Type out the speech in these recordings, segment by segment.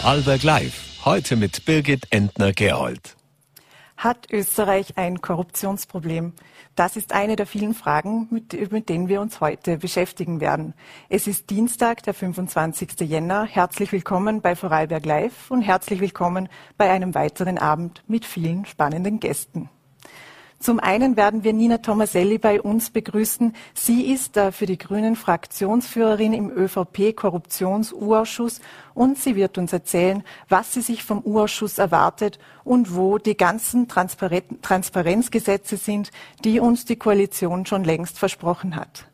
Vorarlberg Live. Heute mit Birgit Entner-Gerold. Hat Österreich ein Korruptionsproblem? Das ist eine der vielen Fragen, mit, mit, denen wir uns heute beschäftigen werden. Es ist Dienstag, der 25. Jänner. Herzlich willkommen bei Vorarlberg Live und herzlich willkommen bei einem weiteren Abend mit vielen spannenden Gästen. Zum einen werden wir Nina Tomaselli bei uns begrüßen. Sie ist äh, für die Grünen Fraktionsführerin im ÖVP-Korruptions-U-Ausschuss und sie wird uns erzählen, was sie sich vom U-Ausschuss erwartet und wo die ganzen Transparenzgesetze sind, die uns die Koalition schon längst versprochen hat.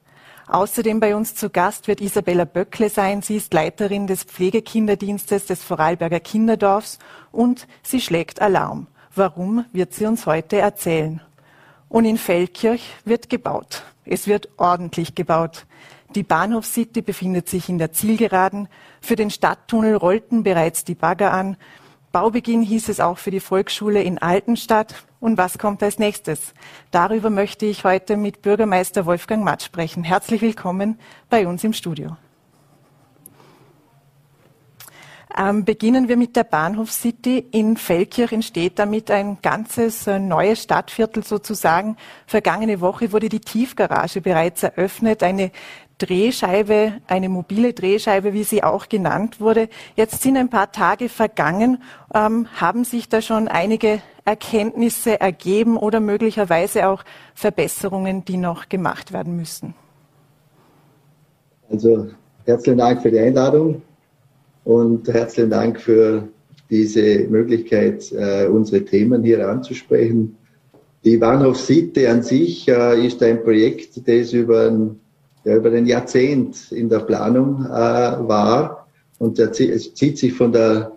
Außerdem bei uns zu Gast wird Isabella Böckle sein. Sie ist Leiterin des Pflegekinderdienstes des Vorarlberger Kinderdorfs und sie schlägt Alarm. Warum wird sie uns heute erzählen? Und in Feldkirch wird gebaut. Es wird ordentlich gebaut. Die Bahnhof City befindet sich in der Zielgeraden. Für den Stadttunnel rollten bereits die Bagger an. Baubeginn hieß es auch für die Volksschule in Altenstadt. Und was kommt als nächstes? Darüber möchte ich heute mit Bürgermeister Wolfgang Matt sprechen. Herzlich willkommen bei uns im Studio. Ähm, beginnen wir mit der Bahnhof City. In Feldkirch entsteht damit ein ganzes äh, neues Stadtviertel sozusagen. Vergangene Woche wurde die Tiefgarage bereits eröffnet. Eine Drehscheibe, eine mobile Drehscheibe, wie sie auch genannt wurde. Jetzt sind ein paar Tage vergangen. Ähm, haben sich da schon einige Erkenntnisse ergeben oder möglicherweise auch Verbesserungen, die noch gemacht werden müssen? Also herzlichen Dank für die Einladung und herzlichen Dank für diese Möglichkeit, äh, unsere Themen hier anzusprechen. Die Bahnhof City an sich äh, ist ein Projekt, das über ein, ja, über ein Jahrzehnt in der Planung äh, war und es zieht sich von der,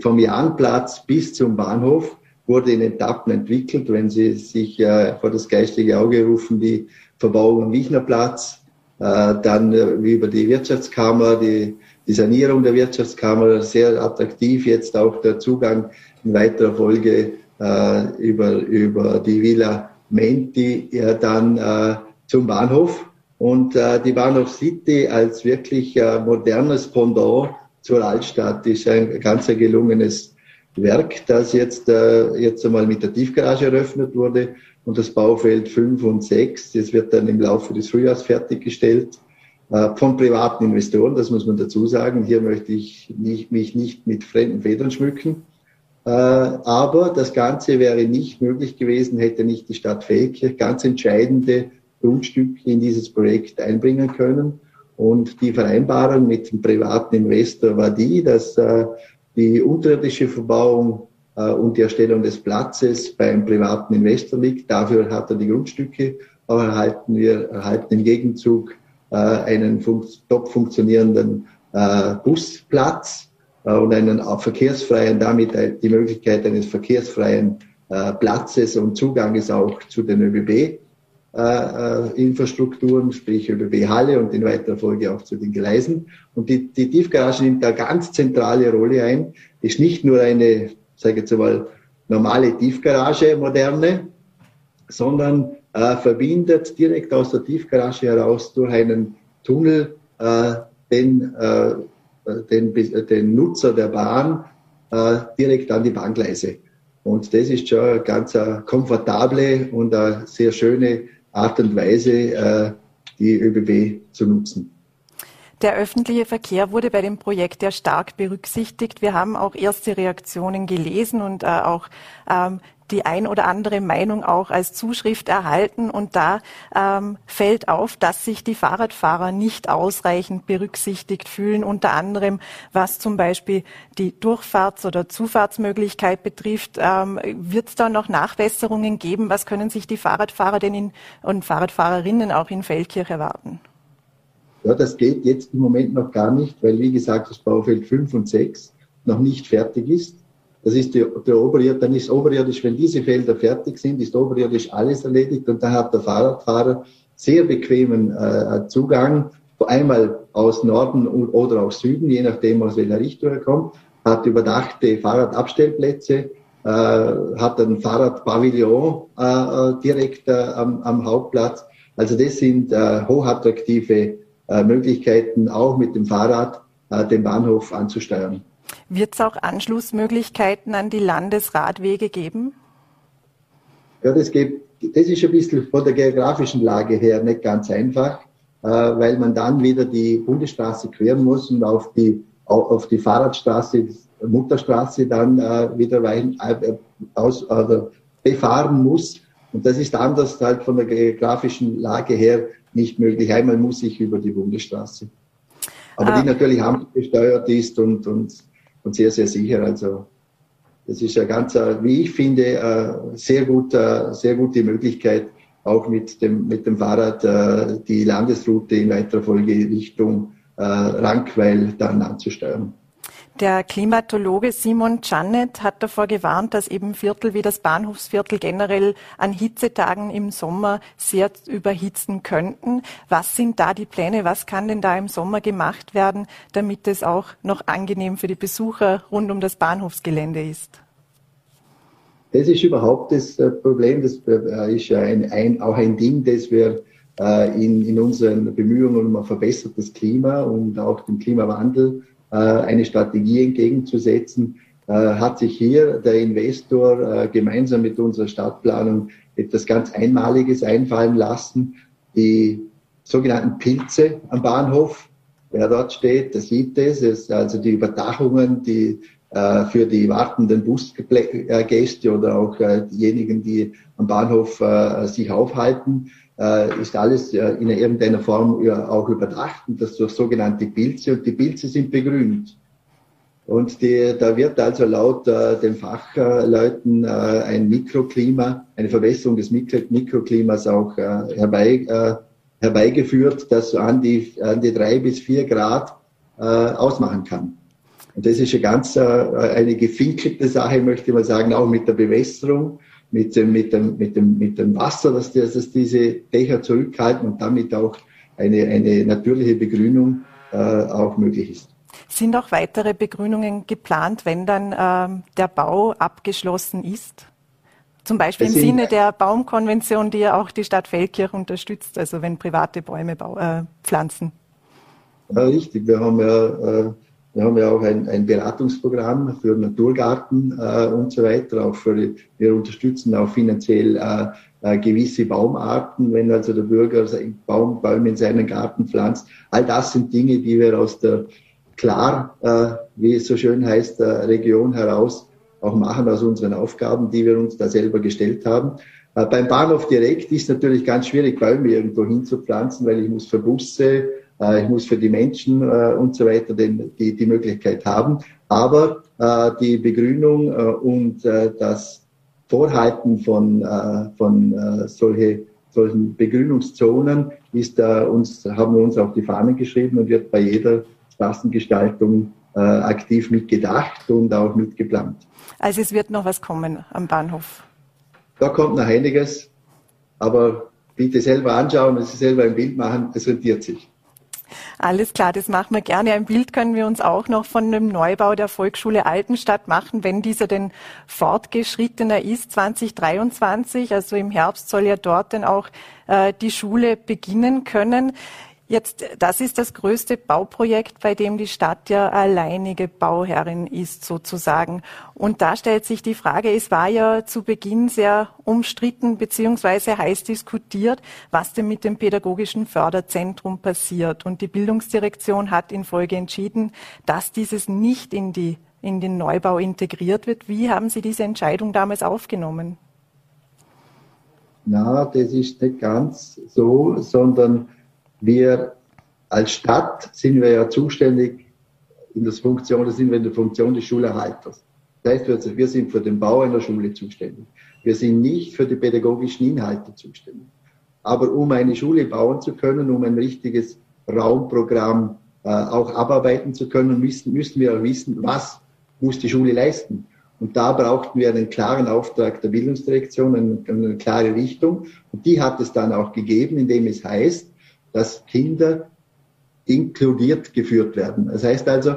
vom Jahnplatz bis zum Bahnhof, wurde in Etappen entwickelt. Wenn Sie sich äh, vor das geistige Auge rufen, die Verbauung am Wichnerplatz, äh, dann äh, über die Wirtschaftskammer, die die Sanierung der Wirtschaftskammer sehr attraktiv, jetzt auch der Zugang in weiterer Folge äh, über, über die Villa Menti ja, dann äh, zum Bahnhof. Und äh, die Bahnhof City als wirklich äh, modernes Pendant zur Altstadt ist ein ganz gelungenes Werk, das jetzt, äh, jetzt einmal mit der Tiefgarage eröffnet wurde und das Baufeld 5 und 6. Das wird dann im Laufe des Frühjahrs fertiggestellt. Äh, von privaten Investoren, das muss man dazu sagen. Hier möchte ich nicht, mich nicht mit fremden Federn schmücken. Äh, aber das Ganze wäre nicht möglich gewesen, hätte nicht die Stadt Feldkirch ganz entscheidende Grundstücke in dieses Projekt einbringen können. Und die Vereinbarung mit dem privaten Investor war die, dass äh, die unterirdische Verbauung und die Erstellung des Platzes beim privaten Investor liegt. Dafür hat er die Grundstücke, aber erhalten wir erhalten im Gegenzug äh, einen top funktionierenden äh, Busplatz äh, und einen verkehrsfreien, damit die Möglichkeit eines verkehrsfreien Platzes und Zuganges auch zu den ÖBB. Infrastrukturen, sprich ÖBB-Halle und in weiterer Folge auch zu den Gleisen. Und die, die Tiefgarage nimmt da ganz zentrale Rolle ein. Ist nicht nur eine, sage ich jetzt mal, normale Tiefgarage, moderne, sondern äh, verbindet direkt aus der Tiefgarage heraus durch einen Tunnel äh, den, äh, den, den Nutzer der Bahn äh, direkt an die Bahngleise. Und das ist schon eine ganz eine komfortable und eine sehr schöne Art und Weise, äh, die ÖBB zu nutzen. Der öffentliche Verkehr wurde bei dem Projekt ja stark berücksichtigt. Wir haben auch erste Reaktionen gelesen und äh, auch ähm, die ein oder andere Meinung auch als Zuschrift erhalten. Und da ähm, fällt auf, dass sich die Fahrradfahrer nicht ausreichend berücksichtigt fühlen, unter anderem was zum Beispiel die Durchfahrts- oder Zufahrtsmöglichkeit betrifft. Ähm, Wird es da noch Nachbesserungen geben? Was können sich die Fahrradfahrer denn in, und Fahrradfahrerinnen auch in Feldkirch erwarten? Ja, das geht jetzt im Moment noch gar nicht, weil wie gesagt das Baufeld 5 und 6 noch nicht fertig ist. Das ist die, der Oberirdisch, dann ist oberirdisch, wenn diese Felder fertig sind, ist oberirdisch alles erledigt und dann hat der Fahrradfahrer sehr bequemen äh, Zugang, einmal aus Norden oder aus Süden, je nachdem aus welcher Richtung er kommt, hat überdachte Fahrradabstellplätze, äh, hat ein Fahrradpavillon äh, äh, direkt äh, am, am Hauptplatz. Also das sind äh, hochattraktive äh, Möglichkeiten, auch mit dem Fahrrad den Bahnhof anzusteuern. Wird es auch Anschlussmöglichkeiten an die Landesradwege geben? Ja, das, gibt, das ist ein bisschen von der geografischen Lage her nicht ganz einfach, äh, weil man dann wieder die Bundesstraße queren muss und auf die, auf die Fahrradstraße, Mutterstraße dann äh, wieder rein, äh, aus, also befahren muss. Und das ist anders halt von der geografischen Lage her nicht möglich. Einmal muss ich über die Bundesstraße. Aber ah. die natürlich gesteuert ist und, und, und sehr, sehr sicher. Also das ist ja ganz, äh, wie ich finde, äh, sehr gut, sehr gute Möglichkeit, auch mit dem, mit dem Fahrrad äh, die Landesroute in weiterer Folge Richtung Rankweil dann anzusteuern. Der Klimatologe Simon Janet hat davor gewarnt, dass eben Viertel wie das Bahnhofsviertel generell an Hitzetagen im Sommer sehr überhitzen könnten. Was sind da die Pläne? Was kann denn da im Sommer gemacht werden, damit es auch noch angenehm für die Besucher rund um das Bahnhofsgelände ist? Das ist überhaupt das äh, Problem. Das äh, ist ja ein, ein, auch ein Ding, das wir äh, in, in unseren Bemühungen um ein verbessertes Klima und auch den Klimawandel eine Strategie entgegenzusetzen, äh, hat sich hier der Investor äh, gemeinsam mit unserer Stadtplanung etwas ganz Einmaliges einfallen lassen. Die sogenannten Pilze am Bahnhof, wer dort steht, der sieht das, ist also die Überdachungen, die für die wartenden Busgäste oder auch diejenigen, die am Bahnhof sich aufhalten, äh, ist alles äh, in irgendeiner Form ja, auch überdacht und das durch sogenannte Pilze und die Pilze sind begrünt. Und die, da wird also laut äh, den Fachleuten äh, ein Mikroklima, eine Verbesserung des Mikro Mikroklimas auch äh, herbei, äh, herbeigeführt, das so an die, an die drei bis vier Grad äh, ausmachen kann. Und das ist eine ganz äh, eine gefinkelte Sache, möchte ich mal sagen, auch mit der Bewässerung mit dem, mit dem, mit dem, mit dem Wasser, dass, die, dass diese Dächer zurückhalten und damit auch eine, eine natürliche Begrünung äh, auch möglich ist. Sind auch weitere Begrünungen geplant, wenn dann ähm, der Bau abgeschlossen ist? Zum Beispiel im Sinne der Baumkonvention, die ja auch die Stadt Feldkirch unterstützt, also wenn private Bäume äh, pflanzen. Ja, richtig. Wir haben ja äh, wir haben ja auch ein, ein Beratungsprogramm für Naturgarten äh, und so weiter. Auch für, wir unterstützen auch finanziell äh, äh, gewisse Baumarten, wenn also der Bürger Baum, Bäume in seinen Garten pflanzt. All das sind Dinge, die wir aus der klar, äh, wie es so schön heißt, der Region heraus auch machen aus unseren Aufgaben, die wir uns da selber gestellt haben. Äh, beim Bahnhof direkt ist natürlich ganz schwierig, Bäume irgendwo hinzupflanzen, weil ich muss für Busse äh, ich muss für die Menschen äh, und so weiter den, die, die Möglichkeit haben. Aber äh, die Begrünung und das Vorhalten von, von solche, solchen Begrünungszonen ist uns, haben wir uns auf die Fahnen geschrieben und wird bei jeder Straßengestaltung aktiv mitgedacht und auch mitgeplant. Also es wird noch was kommen am Bahnhof. Da kommt noch einiges, aber bitte selber anschauen, und selber ein Bild machen, es rentiert sich. Alles klar, das machen wir gerne. Ein Bild können wir uns auch noch von dem Neubau der Volksschule Altenstadt machen, wenn dieser denn fortgeschrittener ist, 2023. Also im Herbst soll ja dort dann auch äh, die Schule beginnen können. Jetzt, das ist das größte Bauprojekt, bei dem die Stadt ja alleinige Bauherrin ist, sozusagen. Und da stellt sich die Frage, es war ja zu Beginn sehr umstritten beziehungsweise heiß diskutiert, was denn mit dem pädagogischen Förderzentrum passiert. Und die Bildungsdirektion hat in Folge entschieden, dass dieses nicht in die, in den Neubau integriert wird. Wie haben Sie diese Entscheidung damals aufgenommen? Na, das ist nicht ganz so, sondern wir als Stadt sind wir ja zuständig in der Funktion, sind wir in der Funktion des Schulerhalters. Das heißt, wir sind für den Bau einer Schule zuständig. Wir sind nicht für die pädagogischen Inhalte zuständig. Aber um eine Schule bauen zu können, um ein richtiges Raumprogramm äh, auch abarbeiten zu können, müssen, müssen wir wissen, was muss die Schule leisten. Und da brauchten wir einen klaren Auftrag der Bildungsdirektion, eine, eine klare Richtung. Und die hat es dann auch gegeben, indem es heißt, dass Kinder inkludiert geführt werden. Das heißt also,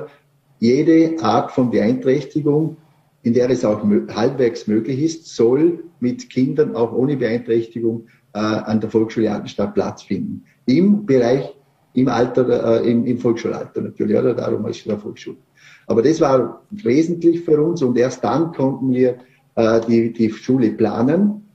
jede Art von Beeinträchtigung, in der es auch halbwegs möglich ist, soll mit Kindern auch ohne Beeinträchtigung äh, an der Volksschule Altenstadt Platz finden. Im Bereich, im Alter, äh, im, im Volksschulalter natürlich, oder darum ist es Volksschule. Aber das war wesentlich für uns und erst dann konnten wir äh, die, die Schule planen.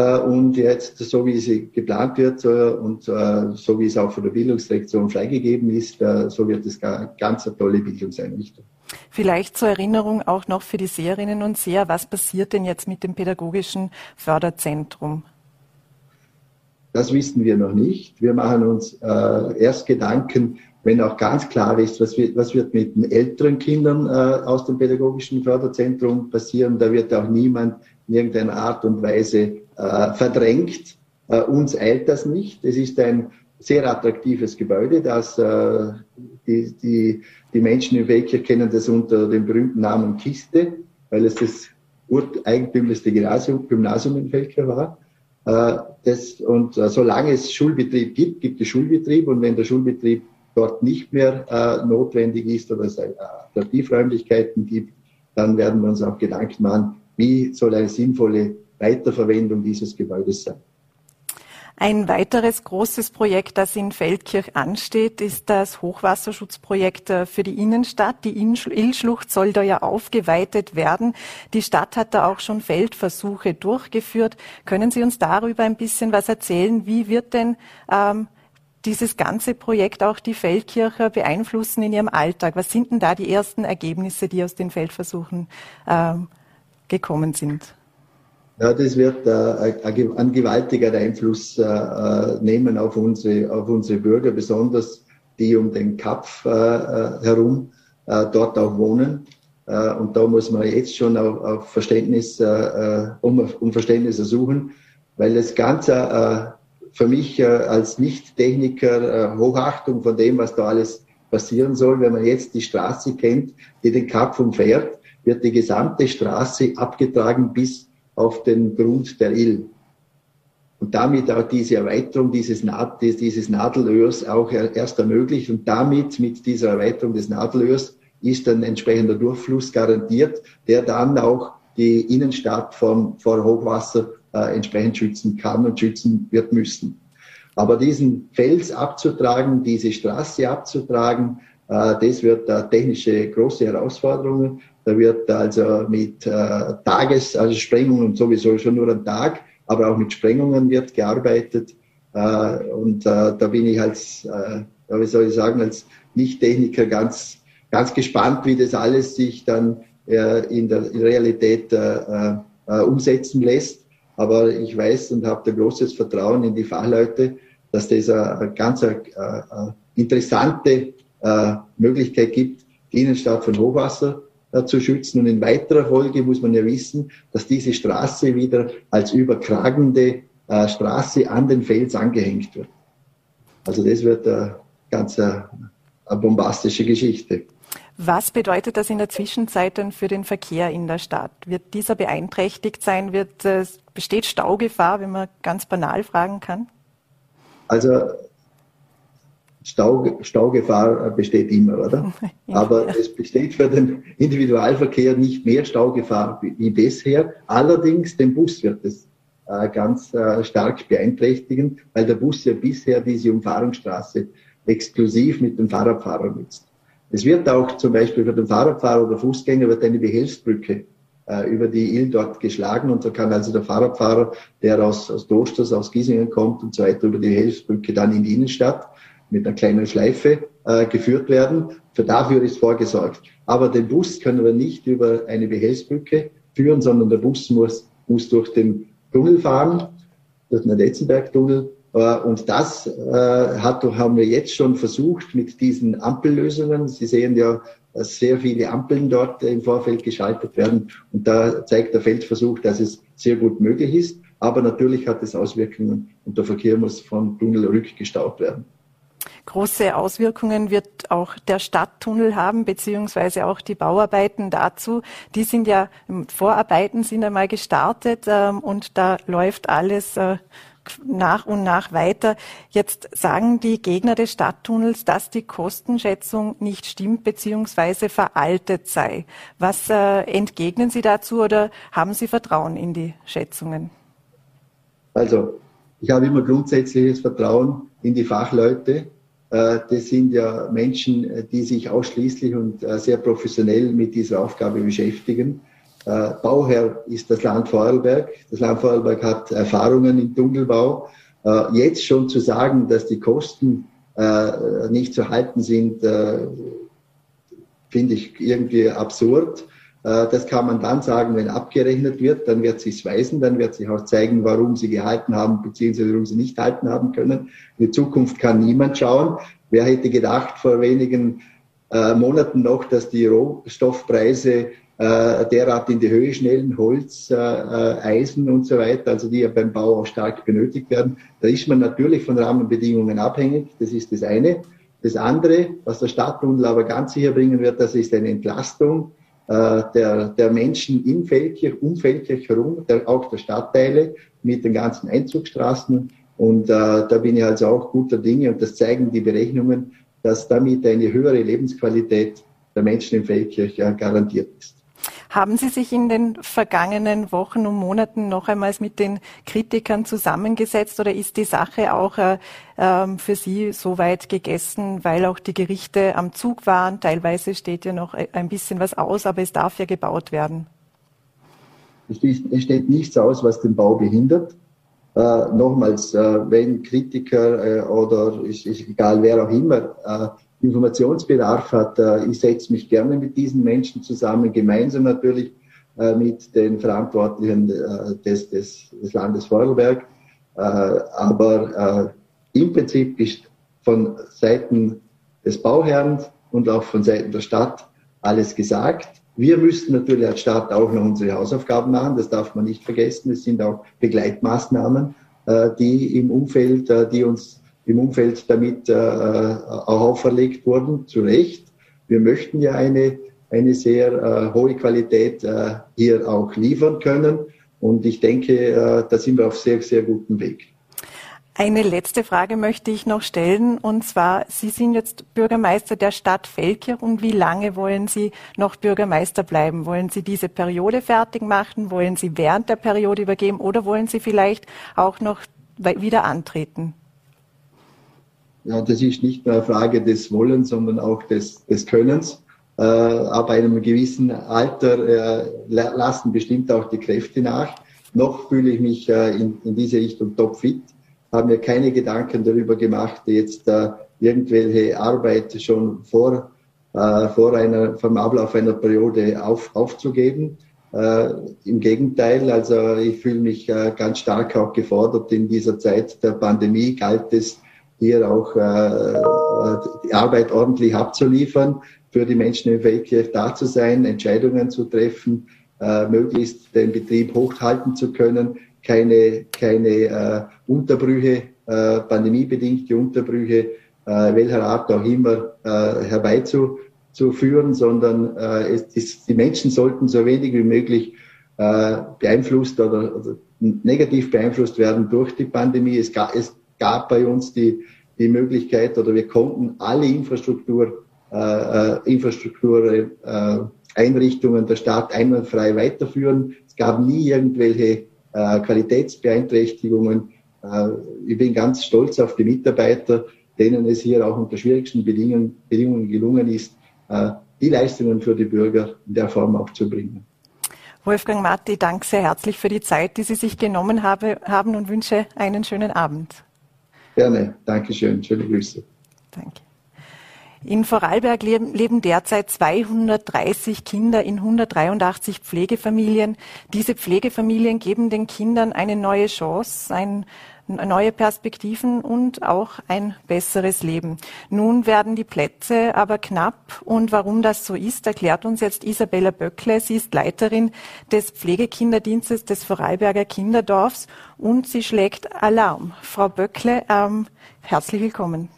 Äh, und jetzt, so wie sie geplant wird und äh, so wie es auch von der Bildungsdirektion freigegeben ist, äh, so wird es ganz eine tolle Bildungseinrichtung. Vielleicht zur Erinnerung auch noch für die Seherinnen und Seher, was passiert denn jetzt mit dem pädagogischen Förderzentrum? Das wissen wir noch nicht. Wir machen uns erst Gedanken, wenn auch ganz klar ist, was wird, was wird mit den älteren Kindern aus dem pädagogischen Förderzentrum passieren. Da wird auch niemand in irgendeiner Art und Weise verdrängt. Äh, uns eilt das nicht. Es ist ein sehr attraktives Gebäude, das äh, die, die, die Menschen in Welcher kennen das unter dem berühmten Namen Kiste, weil es das ureigentümlichste Gymnasium, in Welcher war. Äh, das, und äh, solange es Schulbetrieb gibt, gibt es Schulbetrieb und wenn der Schulbetrieb dort nicht mehr äh, notwendig ist oder es Alternativräumlichkeiten gibt, dann werden wir uns auch Gedanken machen, wie soll eine sinnvolle Weiterverwendung dieses Gebäudes sein. Ein weiteres großes Projekt, das in Feldkirch ansteht, ist das Hochwasserschutzprojekt äh, für die Innenstadt. Die Illschlucht soll da ja aufgeweitet werden. Die Stadt hat da auch schon Feldversuche durchgeführt. Können Sie uns darüber ein bisschen was erzählen? Wie wird denn ähm, dieses ganze Projekt auch die Feldkircher beeinflussen in ihrem Alltag? Was sind denn da die ersten Ergebnisse, die aus den Feldversuchen ähm, gekommen sind? Ja, das wird äh, einen gewaltigen Einfluss äh, äh, nehmen auf unsere, auf unsere Bürger, besonders die um den Kapf äh, herum dort auch wohnen. Und da muss man jetzt schon auf, Verständnis, um, Verständnis ersuchen, weil das Ganze für mich als Nicht-Techniker Hochachtung von dem, was da alles passieren soll. Wenn man jetzt die Straße kennt, die den Kapf umfährt, wird die gesamte Straße abgetragen bis auf den Grund der Ill. Und damit auch diese Erweiterung dieses, dieses Nadelöhrs auch erst ermöglicht. Und damit, mit dieser Erweiterung des Nadelöhrs, ist ein entsprechender Durchfluss garantiert, der dann auch die Innenstadt vom, vor Hochwasser äh, entsprechend schützen kann und schützen wird müssen. Aber diesen Fels abzutragen, diese Straße abzutragen, äh, das wird eine technische große Herausforderung. Da wird also mit äh, Tages, also Sprengungen sowieso schon nur am Tag, aber auch mit Sprengungen wird gearbeitet. Äh, und äh, da bin ich als, äh, wie soll ich sagen, als Nicht-Techniker ganz, ganz gespannt, wie das alles sich dann äh, in der Realität äh, äh, umsetzen lässt. Aber ich weiß und habe da großes Vertrauen in die Fachleute, dass das eine ganz äh, interessante äh, Möglichkeit gibt, die Innenstadt von Hochwasser äh, zu schützen. Und in weiterer Folge muss man ja wissen, dass diese Straße wieder als überkragende äh, Straße an den Fels angehängt wird. Also das wird eine ganz eine, eine bombastische Geschichte. Was bedeutet das in der Zwischenzeit denn für den Verkehr in der Stadt? Wird dieser beeinträchtigt sein? Wird, äh, besteht Staugefahr, wenn man ganz banal fragen kann? Also Stau, Staugefahr besteht immer, oder? Aber es besteht für den Individualverkehr nicht mehr Staugefahr wie bisher. Allerdings den Bus wird es äh, ganz äh, stark beeinträchtigen, weil der Bus ja bisher diese Umfahrungsstraße exklusiv mit dem Fahrradfahrer nutzt. Es wird auch zum Beispiel für den Fahrradfahrer oder Fußgänger wird eine Behelfsbrücke äh, über die Ill dort geschlagen und da kann also der Fahrradfahrer, der aus, aus Dosters, aus Giesingen kommt und so weiter, über die Behelfsbrücke dann in die Innenstadt mit einer kleinen Schleife äh, geführt werden. Für dafür ist vorgesorgt. Aber den Bus können wir nicht über eine Behelfsbrücke führen, sondern der Bus muss, muss durch den Tunnel fahren, durch den Letzenberg-Tunnel. Äh, und das äh, hat, haben wir jetzt schon versucht mit diesen Ampellösungen. Sie sehen ja, dass sehr viele Ampeln dort im Vorfeld geschaltet werden. Und da zeigt der Feldversuch, dass es sehr gut möglich ist. Aber natürlich hat es Auswirkungen und der Verkehr muss vom Tunnel rückgestaut werden. Große Auswirkungen wird auch der Stadttunnel haben, beziehungsweise auch die Bauarbeiten dazu. Die sind ja, Vorarbeiten sind einmal gestartet ähm, und da läuft alles äh, nach und nach weiter. Jetzt sagen die Gegner des Stadttunnels, dass die Kostenschätzung nicht stimmt beziehungsweise veraltet sei. Was äh, entgegnen Sie dazu oder haben Sie Vertrauen in die Schätzungen? Also, ich habe immer grundsätzliches Vertrauen in die Fachleute das sind ja Menschen, die sich ausschließlich und äh, sehr professionell mit dieser Aufgabe beschäftigen. Äh, Bauherr ist das Land Vorarlberg. Das Land Vorarlberg hat Erfahrungen im Dunkelbau. Jetzt schon zu sagen, dass die Kosten nicht zu halten sind, finde ich irgendwie absurd. Das kann man dann sagen, wenn abgerechnet wird, dann wird sich weisen, dann wird sich auch zeigen, warum sie gehalten haben, beziehungsweise warum sie nicht halten haben können. In die Zukunft kann niemand schauen. Wer hätte gedacht vor wenigen äh, Monaten noch, dass die Rohstoffpreise äh, derart in die Höhe schnellen, Holz, äh, äh, Eisen und so weiter, also die ja beim Bau auch stark benötigt werden. Da ist man natürlich von Rahmenbedingungen abhängig. Das ist das eine. Das andere, was der Stadtbund aber ganz sicher bringen wird, das ist eine Entlastung äh, der, der Menschen in Feldkirch, um Feldkirch herum, der, auch der Stadtteile mit den ganzen Einzugsstraßen. Und äh, da bin ich also auch guter Dinge und das zeigen die Berechnungen, dass damit eine höhere Lebensqualität der Menschen in Feldkirch äh, garantiert ist. Haben Sie sich in den vergangenen Wochen und Monaten noch einmal mit den Kritikern zusammengesetzt oder ist die Sache auch äh, ähm, für Sie so weit gegessen, weil auch die Gerichte am Zug waren? Teilweise steht ja noch ein bisschen was aus, aber es darf ja gebaut werden. Es steht nichts aus, was den Bau behindert. Äh, nochmals, äh, wenn Kritiker äh, oder ist, ist egal wer auch immer äh, Informationsbedarf hat. Äh, ich setze mich gerne mit diesen Menschen zusammen, gemeinsam natürlich äh, mit den Verantwortlichen äh, des, des, des Landes Vorarlberg. Aber im Prinzip ist von Seiten des Bauherrn und auch von Seiten der Stadt alles gesagt. Wir müssten natürlich als Stadt auch noch unsere Hausaufgaben machen, das darf man nicht vergessen. Es sind auch Begleitmaßnahmen, die im Umfeld, die uns im Umfeld damit äh, äh, auch auferlegt wurden, zu Recht. Wir möchten ja eine, eine sehr äh, hohe Qualität äh, hier auch liefern können. Und ich denke, äh, da sind wir auf sehr, sehr gutem Weg. Eine letzte Frage möchte ich noch stellen. Und zwar, Sie sind jetzt Bürgermeister der Stadt Feldkirch. Und wie lange wollen Sie noch Bürgermeister bleiben? Wollen Sie diese Periode fertig machen? Wollen Sie während der Periode übergeben? Oder wollen Sie vielleicht auch noch wieder antreten? Ja, das ist nicht nur eine Frage des Wollens, sondern auch des, des Könnens. Äh, aber einem gewissen Alter äh, lassen bestimmt auch die Kräfte nach. Noch fühle ich mich äh, in, in diese Richtung topfit, habe mir keine Gedanken darüber gemacht, jetzt äh, irgendwelche Arbeit schon vor, äh, vor einer, vom Ablauf einer Periode auf, aufzugeben. Äh, Im Gegenteil, also ich fühle mich äh, ganz stark auch gefordert. In dieser Zeit der Pandemie galt es, hier auch äh, die Arbeit ordentlich abzuliefern, für die Menschen in Feldkirch da zu sein, Entscheidungen zu treffen, äh, möglichst den Betrieb hochhalten zu können, keine, keine äh, Unterbrüche, äh, pandemiebedingte Unterbrüche, äh, welcher Art auch immer, äh, herbeizuführen, sondern äh, es, es, die Menschen sollten so wenig wie möglich äh, beeinflusst oder, oder negativ beeinflusst werden durch die Pandemie. Es, es gab bei uns die, die Möglichkeit oder wir konnten alle Infrastruktur, äh, äh, Infrastruktur äh, Einrichtungen der Stadt einwandfrei weiterführen. Es gab nie irgendwelche äh, Qualitätsbeeinträchtigungen. Äh, ich bin ganz stolz auf die Mitarbeiter, denen es hier auch unter schwierigsten Bedingungen, Bedingungen gelungen ist, äh, die Leistungen für die Bürger in der Form auch zu bringen. Wolfgang Matti, danke sehr herzlich für die Zeit, die Sie sich genommen habe, haben und wünsche einen schönen Abend. Gerne, Dankeschön, schöne Grüße. Danke. In Vorarlberg leben derzeit 230 Kinder in 183 Pflegefamilien. Diese Pflegefamilien geben den Kindern eine neue Chance, ein, neue Perspektiven und auch ein besseres Leben. Nun werden die Plätze aber knapp und warum das so ist, erklärt uns jetzt Isabella Böckle. Sie ist Leiterin des Pflegekinderdienstes des Vorarlberger Kinderdorfs und sie schlägt Alarm. Frau Böckle, ähm, herzlich willkommen.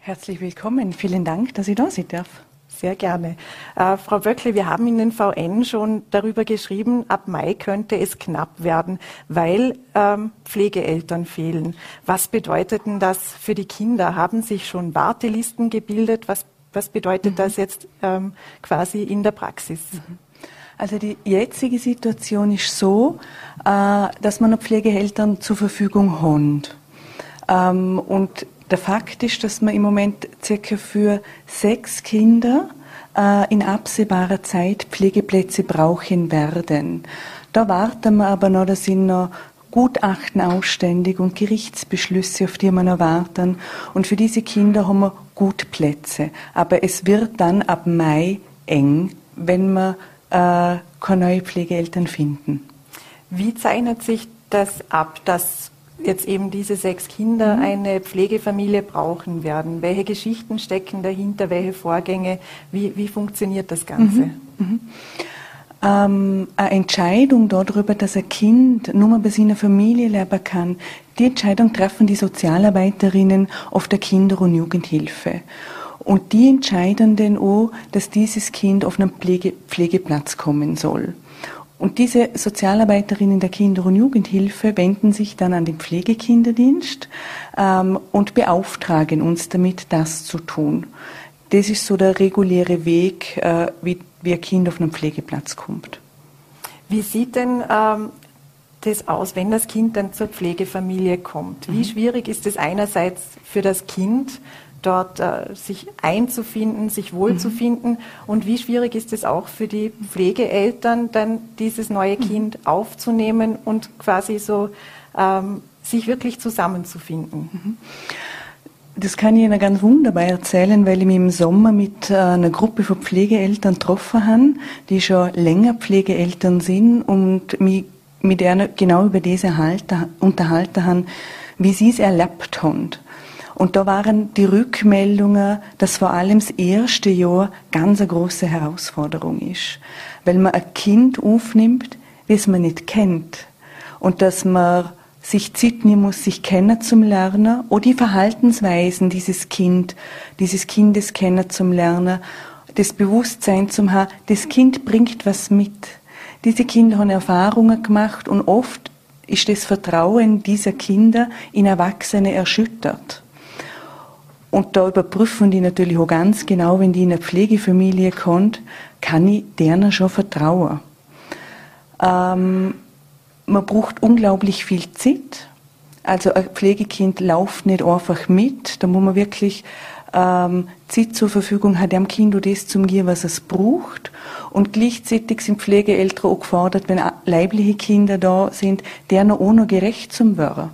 Herzlich willkommen. Vielen Dank, dass ich da sein darf. Sehr gerne. Äh, Frau Böckle, wir haben in den VN schon darüber geschrieben, ab Mai könnte es knapp werden, weil ähm, Pflegeeltern fehlen. Was bedeutet denn das für die Kinder? Haben sich schon Wartelisten gebildet? Was, was bedeutet mhm. das jetzt ähm, quasi in der Praxis? Mhm. Also die jetzige Situation ist so, äh, dass man noch Pflegeeltern zur Verfügung hat. Ähm, und der Fakt ist, dass wir im Moment circa für sechs Kinder äh, in absehbarer Zeit Pflegeplätze brauchen werden. Da warten wir aber noch, da sind noch Gutachten ausständig und Gerichtsbeschlüsse, auf die wir noch warten. Und für diese Kinder haben wir gut Plätze. Aber es wird dann ab Mai eng, wenn wir äh, keine neuen Pflegeeltern finden. Wie zeichnet sich das ab, dass jetzt eben diese sechs Kinder mhm. eine Pflegefamilie brauchen werden? Welche Geschichten stecken dahinter? Welche Vorgänge? Wie, wie funktioniert das Ganze? Mhm. Mhm. Ähm, eine Entscheidung darüber, dass ein Kind nur mal bei seiner Familie leben kann, die Entscheidung treffen die Sozialarbeiterinnen auf der Kinder- und Jugendhilfe. Und die entscheiden dann auch, dass dieses Kind auf einen Pflege Pflegeplatz kommen soll. Und diese Sozialarbeiterinnen der Kinder- und Jugendhilfe wenden sich dann an den Pflegekinderdienst ähm, und beauftragen uns damit, das zu tun. Das ist so der reguläre Weg, äh, wie, wie ein Kind auf einen Pflegeplatz kommt. Wie sieht denn ähm, das aus, wenn das Kind dann zur Pflegefamilie kommt? Wie mhm. schwierig ist es einerseits für das Kind, dort äh, sich einzufinden, sich wohlzufinden? Mhm. Und wie schwierig ist es auch für die Pflegeeltern, dann dieses neue. Kind mhm. aufzunehmen und quasi so ähm, sich wirklich zusammenzufinden? Das kann ich Ihnen ganz wunderbar erzählen, weil ich mich im Sommer mit äh, einer Gruppe von Pflegeeltern getroffen habe, die schon länger Pflegeeltern sind und mich mit ihnen genau über diese unterhalten haben, wie sie es erlebt haben. Und da waren die Rückmeldungen, dass vor allem das erste Jahr ganz eine große Herausforderung ist. Weil man ein Kind aufnimmt, das man nicht kennt. Und dass man sich Zeit nehmen muss, sich kennen zum Lernen oder die Verhaltensweisen dieses Kind, dieses Kindes kennen zum Lernen, das Bewusstsein zum haben, das Kind bringt was mit. Diese Kinder haben Erfahrungen gemacht und oft ist das Vertrauen dieser Kinder in Erwachsene erschüttert. Und da überprüfen die natürlich auch ganz genau, wenn die in eine Pflegefamilie kommt, kann ich denen schon vertrauen. Ähm, man braucht unglaublich viel Zeit. Also ein Pflegekind läuft nicht einfach mit. Da muss man wirklich ähm, Zeit zur Verfügung haben, dem Kind das zu geben, was es braucht. Und gleichzeitig sind Pflegeeltern auch gefordert, wenn leibliche Kinder da sind, deren auch noch gerecht zu werden.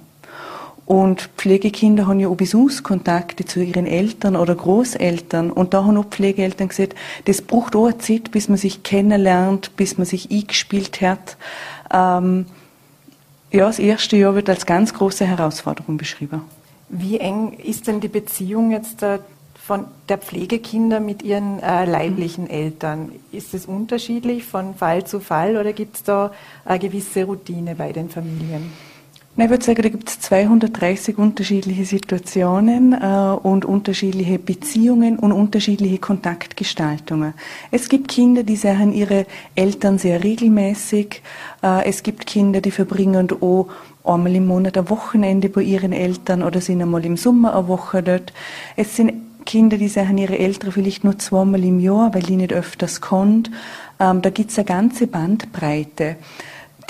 Und Pflegekinder haben ja auch Besuchskontakte zu ihren Eltern oder Großeltern. Und da haben auch Pflegeeltern gesagt, das braucht auch eine Zeit, bis man sich kennenlernt, bis man sich eingespielt hat. Ähm, ja, das erste Jahr wird als ganz große Herausforderung beschrieben. Wie eng ist denn die Beziehung jetzt äh, von der Pflegekinder mit ihren äh, leiblichen mhm. Eltern? Ist es unterschiedlich von Fall zu Fall oder gibt es da eine gewisse Routine bei den Familien? Ich würde sagen, da gibt es 230 unterschiedliche Situationen äh, und unterschiedliche Beziehungen und unterschiedliche Kontaktgestaltungen. Es gibt Kinder, die sehen ihre Eltern sehr regelmäßig. Äh, es gibt Kinder, die verbringen auch einmal im Monat ein Wochenende bei ihren Eltern oder sind einmal im Sommer eine Woche dort. Es sind Kinder, die sehen ihre Eltern vielleicht nur zweimal im Jahr, weil die nicht öfters kommt. Ähm, da gibt es eine ganze Bandbreite.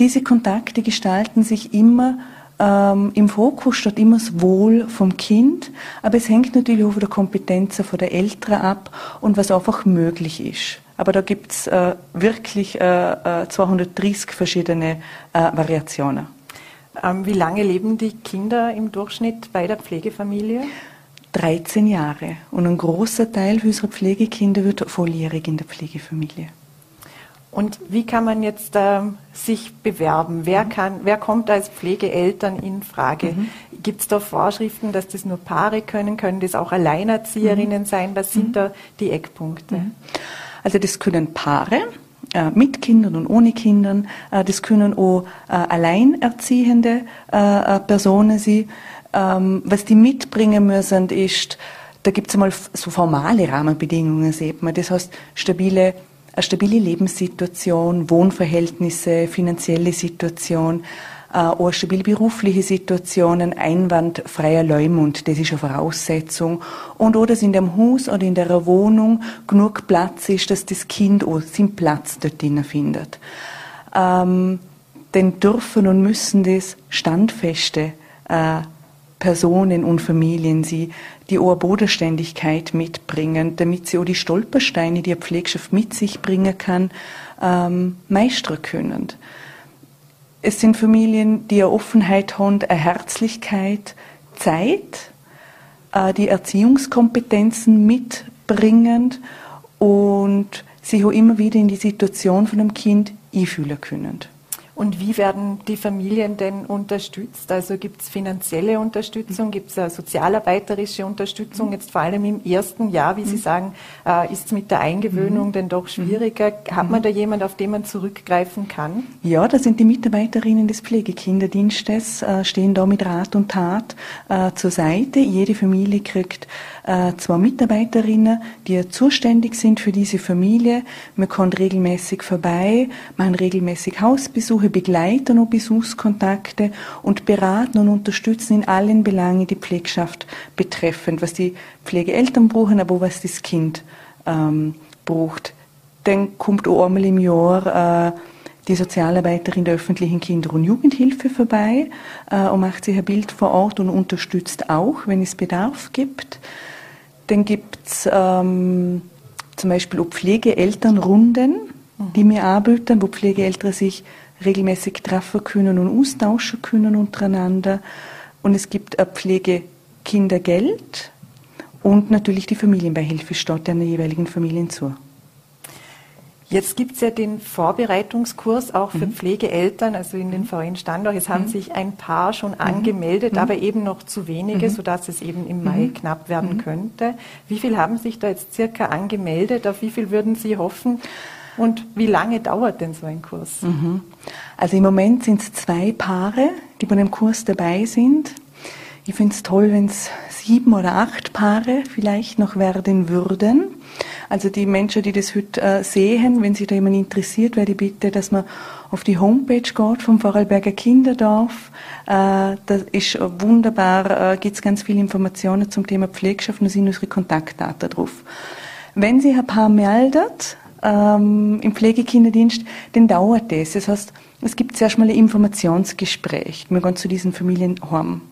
Diese Kontakte gestalten sich immer ähm, Im Fokus steht immer das Wohl vom Kind, aber es hängt natürlich auch von der Kompetenz der Eltern ab und was einfach möglich ist. Aber da gibt's äh, wirklich äh, 230 äh, verschiedene äh, Variationen. Ähm, wie lange leben die Kinder im Durchschnitt bei der Pflegefamilie? 13 Jahre. Und ein großer Teil unserer Pflegekinder wird volljährig in der Pflegefamilie. Und wie kann man jetzt äh, sich bewerben? Wer, mhm. kann, wer kommt als Pflegeeltern in Frage? Mhm. Gibt es da Vorschriften, dass das nur Paare können? Können das auch Alleinerzieherinnen mhm. sein? Was sind mhm. da die Eckpunkte? Mhm. Also das können Paare äh, mit Kindern und ohne Kindern. Äh, das können auch äh, alleinerziehende äh, äh, Personen sein. Ähm, was die mitbringen müssen, ist, da gibt es einmal so formale Rahmenbedingungen, sieht man. Das heißt, stabile eine stabile Lebenssituation, Wohnverhältnisse, finanzielle Situation, äh, auch eine stabile berufliche Situation, ein einwandfreier Leumund, das ist eine Voraussetzung. Und oder dass in dem Haus oder in der Wohnung genug Platz ist, dass das Kind auch seinen Platz dort drinnen findet. Ähm, denn dürfen und müssen das standfeste äh, Personen und Familien sie die hohe Bodenständigkeit mitbringen, damit sie auch die Stolpersteine, die eine Pflegschaft mit sich bringen kann, ähm, meistern können. Es sind Familien, die eine Offenheit haben, eine Herzlichkeit, Zeit, äh, die Erziehungskompetenzen mitbringen und sich auch immer wieder in die Situation von einem Kind einfühlen können. Und wie werden die Familien denn unterstützt? Also gibt es finanzielle Unterstützung, gibt es sozialarbeiterische Unterstützung? Mhm. Jetzt vor allem im ersten Jahr, wie Sie mhm. sagen, äh, ist es mit der Eingewöhnung mhm. denn doch schwieriger. Hat man da jemand, auf den man zurückgreifen kann? Ja, da sind die Mitarbeiterinnen des Pflegekinderdienstes, äh, stehen da mit Rat und Tat äh, zur Seite. Jede Familie kriegt äh, zwei Mitarbeiterinnen, die zuständig sind für diese Familie. Man kommt regelmäßig vorbei, machen regelmäßig Hausbesuche, begleiten und Besuchskontakte und beraten und unterstützen in allen Belangen die Pflegschaft betreffend, was die Pflegeeltern brauchen, aber was das Kind ähm, braucht. Dann kommt auch einmal im Jahr äh, die Sozialarbeiterin der öffentlichen Kinder- und Jugendhilfe vorbei äh, und macht sich ein Bild vor Ort und unterstützt auch, wenn es Bedarf gibt. Dann gibt es ähm, zum Beispiel auch Pflegeelternrunden, mhm. die wir anbieten, wo Pflegeeltern sich regelmäßig treffen können und austauschen können untereinander. Und es gibt ein Pflegekindergeld und natürlich die Familienbeihilfe steht den jeweiligen Familien zu. Jetzt gibt es ja den Vorbereitungskurs auch für mhm. Pflegeeltern, also in den Verein Standort. Es haben mhm. sich ein paar schon mhm. angemeldet, mhm. aber eben noch zu wenige, mhm. sodass es eben im Mai mhm. knapp werden könnte. Wie viel haben sich da jetzt circa angemeldet? Auf wie viel würden Sie hoffen? Und wie lange dauert denn so ein Kurs? Also im Moment sind es zwei Paare, die bei dem Kurs dabei sind. Ich finde es toll, wenn es sieben oder acht Paare vielleicht noch werden würden. Also die Menschen, die das heute äh, sehen, wenn sich da jemand interessiert, werde ich bitte, dass man auf die Homepage geht vom Vorarlberger Kinderdorf. Äh, das ist wunderbar, äh, gibt es ganz viele Informationen zum Thema Pflegschaft und da sind unsere Kontaktdaten drauf. Wenn sich ein Paar meldet ähm, im Pflegekinderdienst, dann dauert das. Das heißt, es gibt zuerst mal ein Informationsgespräch. Wir gehen zu diesen Familien heim.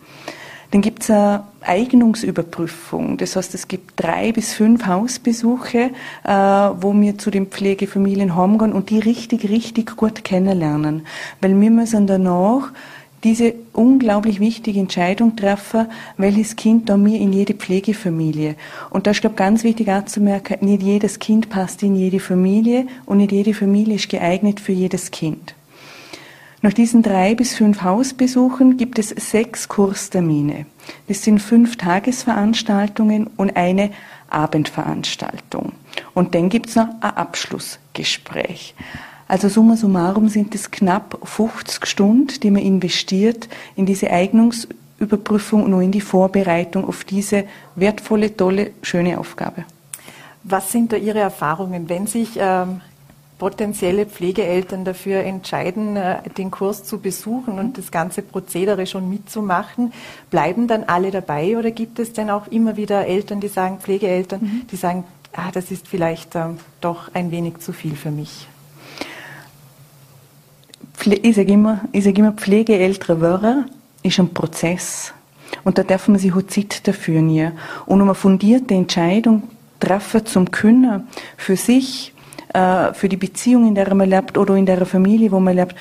Dann gibt es eine Eignungsüberprüfung. Das heißt, es gibt drei bis fünf Hausbesuche, äh, wo wir zu den Pflegefamilien heimgehen und die richtig, richtig gut kennenlernen. Weil wir müssen danach diese unglaublich wichtige Entscheidung treffen, welches Kind da mir in jede Pflegefamilie. Und da ist, glaube ganz wichtig anzumerken, nicht jedes Kind passt in jede Familie und nicht jede Familie ist geeignet für jedes Kind. Nach diesen drei bis fünf Hausbesuchen gibt es sechs Kurstermine. Das sind fünf Tagesveranstaltungen und eine Abendveranstaltung. Und dann gibt es noch ein Abschlussgespräch. Also summa summarum sind es knapp 50 Stunden, die man investiert in diese Eignungsüberprüfung und in die Vorbereitung auf diese wertvolle, tolle, schöne Aufgabe. Was sind da Ihre Erfahrungen, wenn sich ähm, potenzielle Pflegeeltern dafür entscheiden, äh, den Kurs zu besuchen und das ganze Prozedere schon mitzumachen, bleiben dann alle dabei oder gibt es denn auch immer wieder Eltern, die sagen, Pflegeeltern, mhm. die sagen, ah, das ist vielleicht äh, doch ein wenig zu viel für mich? Ich sage immer, sage immer, Pflegeeltern werden ist ein Prozess. Und da darf man sich auch Zeit dafür nehmen. Und um eine fundierte Entscheidung treffen zum können, für sich, äh, für die Beziehung, in der man lebt oder in der Familie, wo man lebt,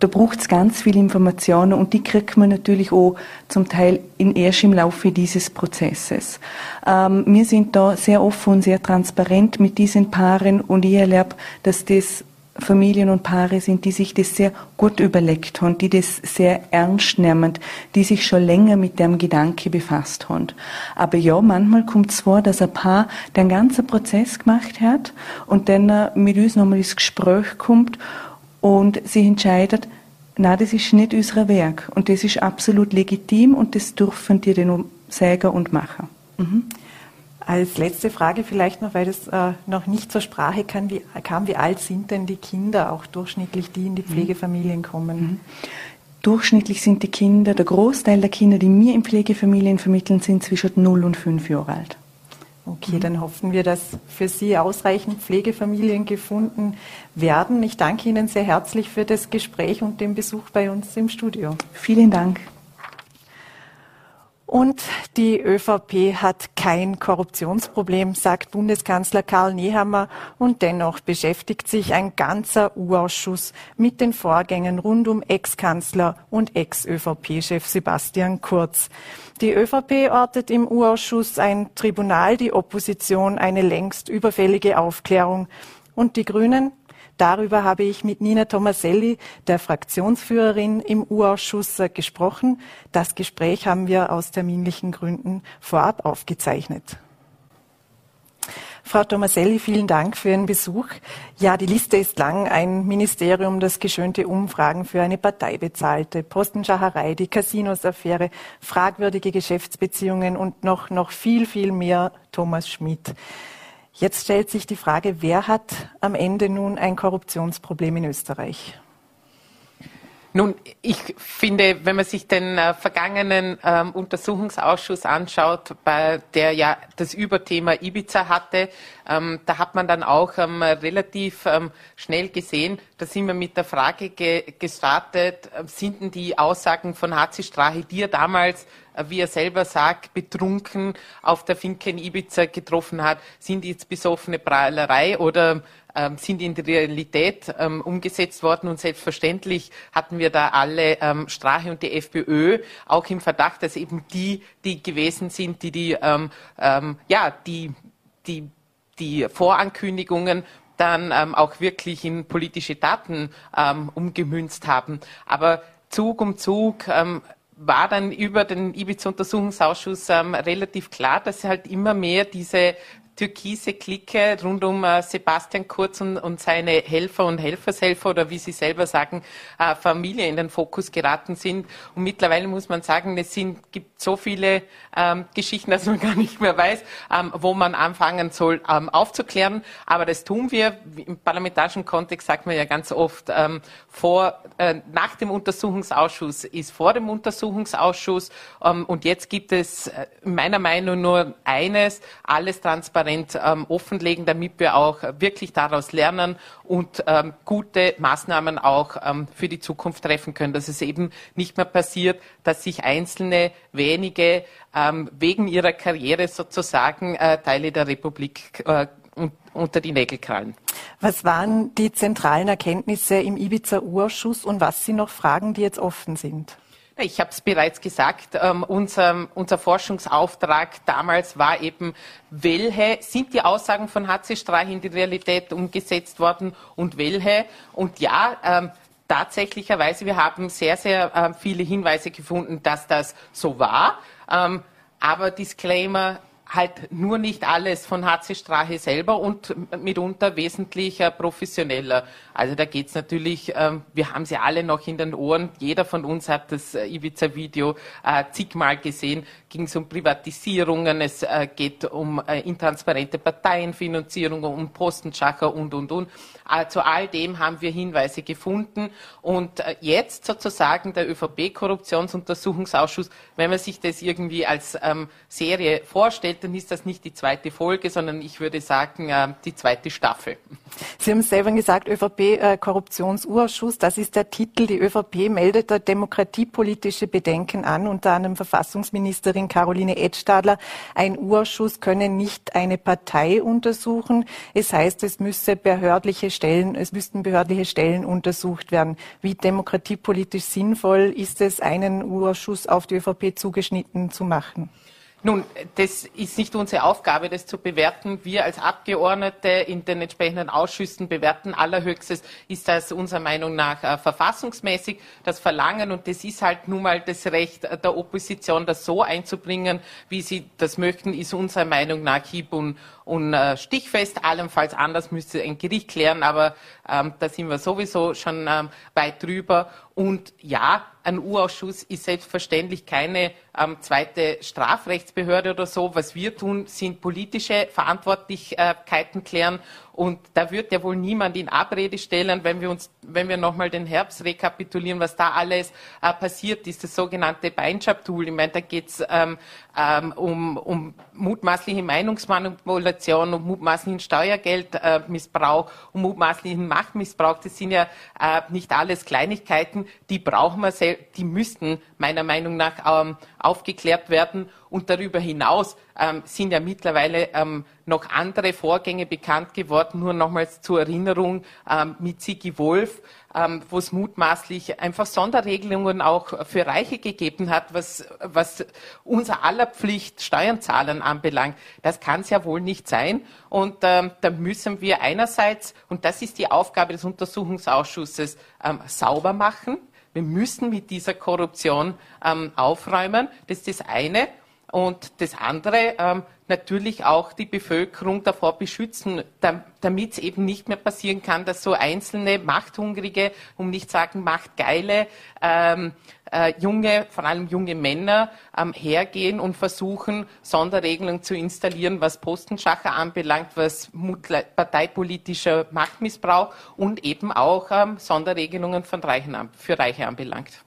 da braucht es ganz viele Informationen und die kriegt man natürlich auch zum Teil in erst im Laufe dieses Prozesses. Ähm, wir sind da sehr offen und sehr transparent mit diesen Paaren und ich erlebe, dass das Familien und Paare sind, die sich das sehr gut überlegt haben, die das sehr ernst nehmen, die sich schon länger mit dem Gedanke befasst haben. Aber ja, manchmal kommt es vor, dass ein Paar den ganzen Prozess gemacht hat und dann äh, mit uns nochmal ins Gespräch kommt und sich entscheidet, na, das ist nicht unser Werk und das ist absolut legitim und das dürfen die dann sagen und machen. Mhm. Als letzte Frage vielleicht noch, weil das äh, noch nicht zur Sprache kam wie, kam, wie alt sind denn die Kinder auch durchschnittlich, die in die mhm. Pflegefamilien kommen? Mhm. Durchschnittlich sind die Kinder, der Großteil der Kinder, die mir in Pflegefamilien vermitteln, sind zwischen 0 und 5 Jahre alt. Okay, mhm. dann hoffen wir, dass für Sie ausreichend Pflegefamilien gefunden werden. Ich danke Ihnen sehr herzlich für das Gespräch und den Besuch bei uns im Studio. Vielen Dank. Und die ÖVP hat kein Korruptionsproblem, sagt Bundeskanzler Karl Nehammer. Und dennoch beschäftigt sich ein ganzer U-Ausschuss mit den Vorgängen rund um Ex-Kanzler und Ex-ÖVP-Chef Sebastian Kurz. Die ÖVP ortet im U-Ausschuss ein Tribunal, die Opposition eine längst überfällige Aufklärung. Und die Grünen Darüber habe ich mit Nina Tomaselli, der Fraktionsführerin im U-Ausschuss, äh, gesprochen. Das Gespräch haben wir aus terminlichen Gründen vorab aufgezeichnet. Frau Tomaselli, vielen Dank für Ihren Besuch. Ja, die Liste ist lang. Ein Ministerium, das geschönte Umfragen für eine Partei bezahlte, Postenschacherei, die Casinos-Affäre, fragwürdige Geschäftsbeziehungen und noch, noch viel, viel mehr Thomas Schmidt. Jetzt stellt sich die Frage, wer hat am Ende nun ein Korruptionsproblem in Österreich? Nun, ich finde, wenn man sich den äh, vergangenen ähm, Untersuchungsausschuss anschaut, bei der ja das Überthema Ibiza hatte, ähm, da hat man dann auch ähm, relativ ähm, schnell gesehen, da sind wir mit der Frage ge gestartet, äh, sind denn die Aussagen von Hazi Strahi, die er damals wie er selber sagt, betrunken auf der Finke in Ibiza getroffen hat, sind jetzt besoffene Prahlerei oder ähm, sind in die Realität ähm, umgesetzt worden und selbstverständlich hatten wir da alle ähm, Strache und die FPÖ auch im Verdacht, dass eben die, die gewesen sind, die die, ähm, ähm, ja, die, die, die Vorankündigungen dann ähm, auch wirklich in politische Taten umgemünzt haben. Aber Zug um Zug war dann über den Ibiza-Untersuchungsausschuss ähm, relativ klar, dass halt immer mehr diese türkise Clique rund um äh, Sebastian Kurz und, und, seine Helfer und Helfershelfer oder wie Sie selber sagen, äh, Familie in den Fokus geraten sind. Und mittlerweile muss man sagen, es sind, gibt so viele ähm, Geschichten, dass man gar nicht mehr weiß, ähm, wo man anfangen soll ähm, aufzuklären. Aber das tun wir. Im parlamentarischen Kontext sagt man ja ganz oft, ähm, vor, äh, nach dem Untersuchungsausschuss ist vor dem Untersuchungsausschuss. Ähm, und jetzt gibt es äh, meiner Meinung nur eines, alles transparent transparent ähm, offenlegen, damit wir auch wirklich daraus lernen und ähm, gute Maßnahmen auch ähm, für die Zukunft treffen können, dass es eben nicht mehr passiert, dass sich einzelne wenige ähm, wegen ihrer Karriere sozusagen äh, Teile der Republik äh, unter die Nägel krallen. Was waren die zentralen Erkenntnisse im Ibiza-Urschuss und was sind noch Fragen, die jetzt offen sind? Ich habe es bereits gesagt, ähm, unser, unser, Forschungsauftrag damals war eben, welche sind die Aussagen von HC Streich in die Realität umgesetzt worden und welche? Und ja, ähm, tatsächlicherweise, wir haben sehr, sehr äh, viele Hinweise gefunden, dass das so war. Ähm, aber Disclaimer, halt nur nicht alles von HC Strache selber und mitunter wesentlich professioneller. Also da geht's natürlich, ähm, wir haben sie alle noch in den Ohren, jeder von uns hat das äh, Ibiza-Video äh, zigmal gesehen, ging es um Privatisierungen, es äh, geht um intransparente Parteienfinanzierung, um Postenschacher und, und, und. Äh, zu all dem haben wir Hinweise gefunden und jetzt sozusagen der ÖVP-Korruptionsuntersuchungsausschuss, wenn man sich das irgendwie als ähm, Serie vorstellt, dann ist das nicht die zweite Folge, sondern ich würde sagen, äh, die zweite Staffel. Sie haben selber gesagt, ÖVP-Korruptionsausschuss, äh, das ist der Titel. Die ÖVP meldet da demokratiepolitische Bedenken an, unter anderem Verfassungsministerin Caroline Edstadler. Ein Urschuss könne nicht eine Partei untersuchen. Es heißt, es müsse behördliche Stellen, es müssten behördliche Stellen untersucht werden. Wie demokratiepolitisch sinnvoll ist es, einen Urschuss auf die ÖVP zugeschnitten zu machen? Nun, das ist nicht unsere Aufgabe, das zu bewerten. Wir als Abgeordnete in den entsprechenden Ausschüssen bewerten allerhöchstes, ist das unserer Meinung nach äh, verfassungsmäßig, das Verlangen. Und das ist halt nun mal das Recht der Opposition, das so einzubringen, wie sie das möchten, ist unserer Meinung nach hieb- und, und äh, stichfest. Allenfalls anders müsste ein Gericht klären, aber ähm, da sind wir sowieso schon ähm, weit drüber. Und ja, ein U-Ausschuss ist selbstverständlich keine ähm, zweite Strafrechtsbehörde oder so. Was wir tun, sind politische Verantwortlichkeiten klären Und da wird ja wohl niemand in Abrede stellen, wenn wir uns, wenn wir nochmal den Herbst rekapitulieren, was da alles äh, passiert ist, das sogenannte Beinschab-Tool. Ich meine, da geht es ähm, ähm, um, um mutmaßliche Meinungsmanipulation, um mutmaßlichen Steuergeldmissbrauch, äh, um mutmaßlichen Machtmissbrauch. Das sind ja äh, nicht alles Kleinigkeiten, die brauchen wir, die müssten meiner Meinung nach ähm, aufgeklärt werden. Und darüber hinaus ähm, sind ja mittlerweile ähm, noch andere Vorgänge bekannt geworden. Nur nochmals zur Erinnerung ähm, mit Sigi Wolf, ähm, wo es mutmaßlich einfach Sonderregelungen auch für Reiche gegeben hat, was, was unser aller Pflicht Steuernzahlern anbelangt. Das kann es ja wohl nicht sein. Und ähm, da müssen wir einerseits, und das ist die Aufgabe des Untersuchungsausschusses, ähm, sauber machen wir müssen mit dieser Korruption aufräumen. Das ist das eine. Und das andere, ähm, natürlich auch die Bevölkerung davor beschützen, damit es eben nicht mehr passieren kann, dass so einzelne machthungrige, um nicht sagen machtgeile, ähm, äh, junge, vor allem junge Männer ähm, hergehen und versuchen, Sonderregelungen zu installieren, was Postenschacher anbelangt, was parteipolitischer Machtmissbrauch und eben auch ähm, Sonderregelungen von Reichen, für Reiche anbelangt.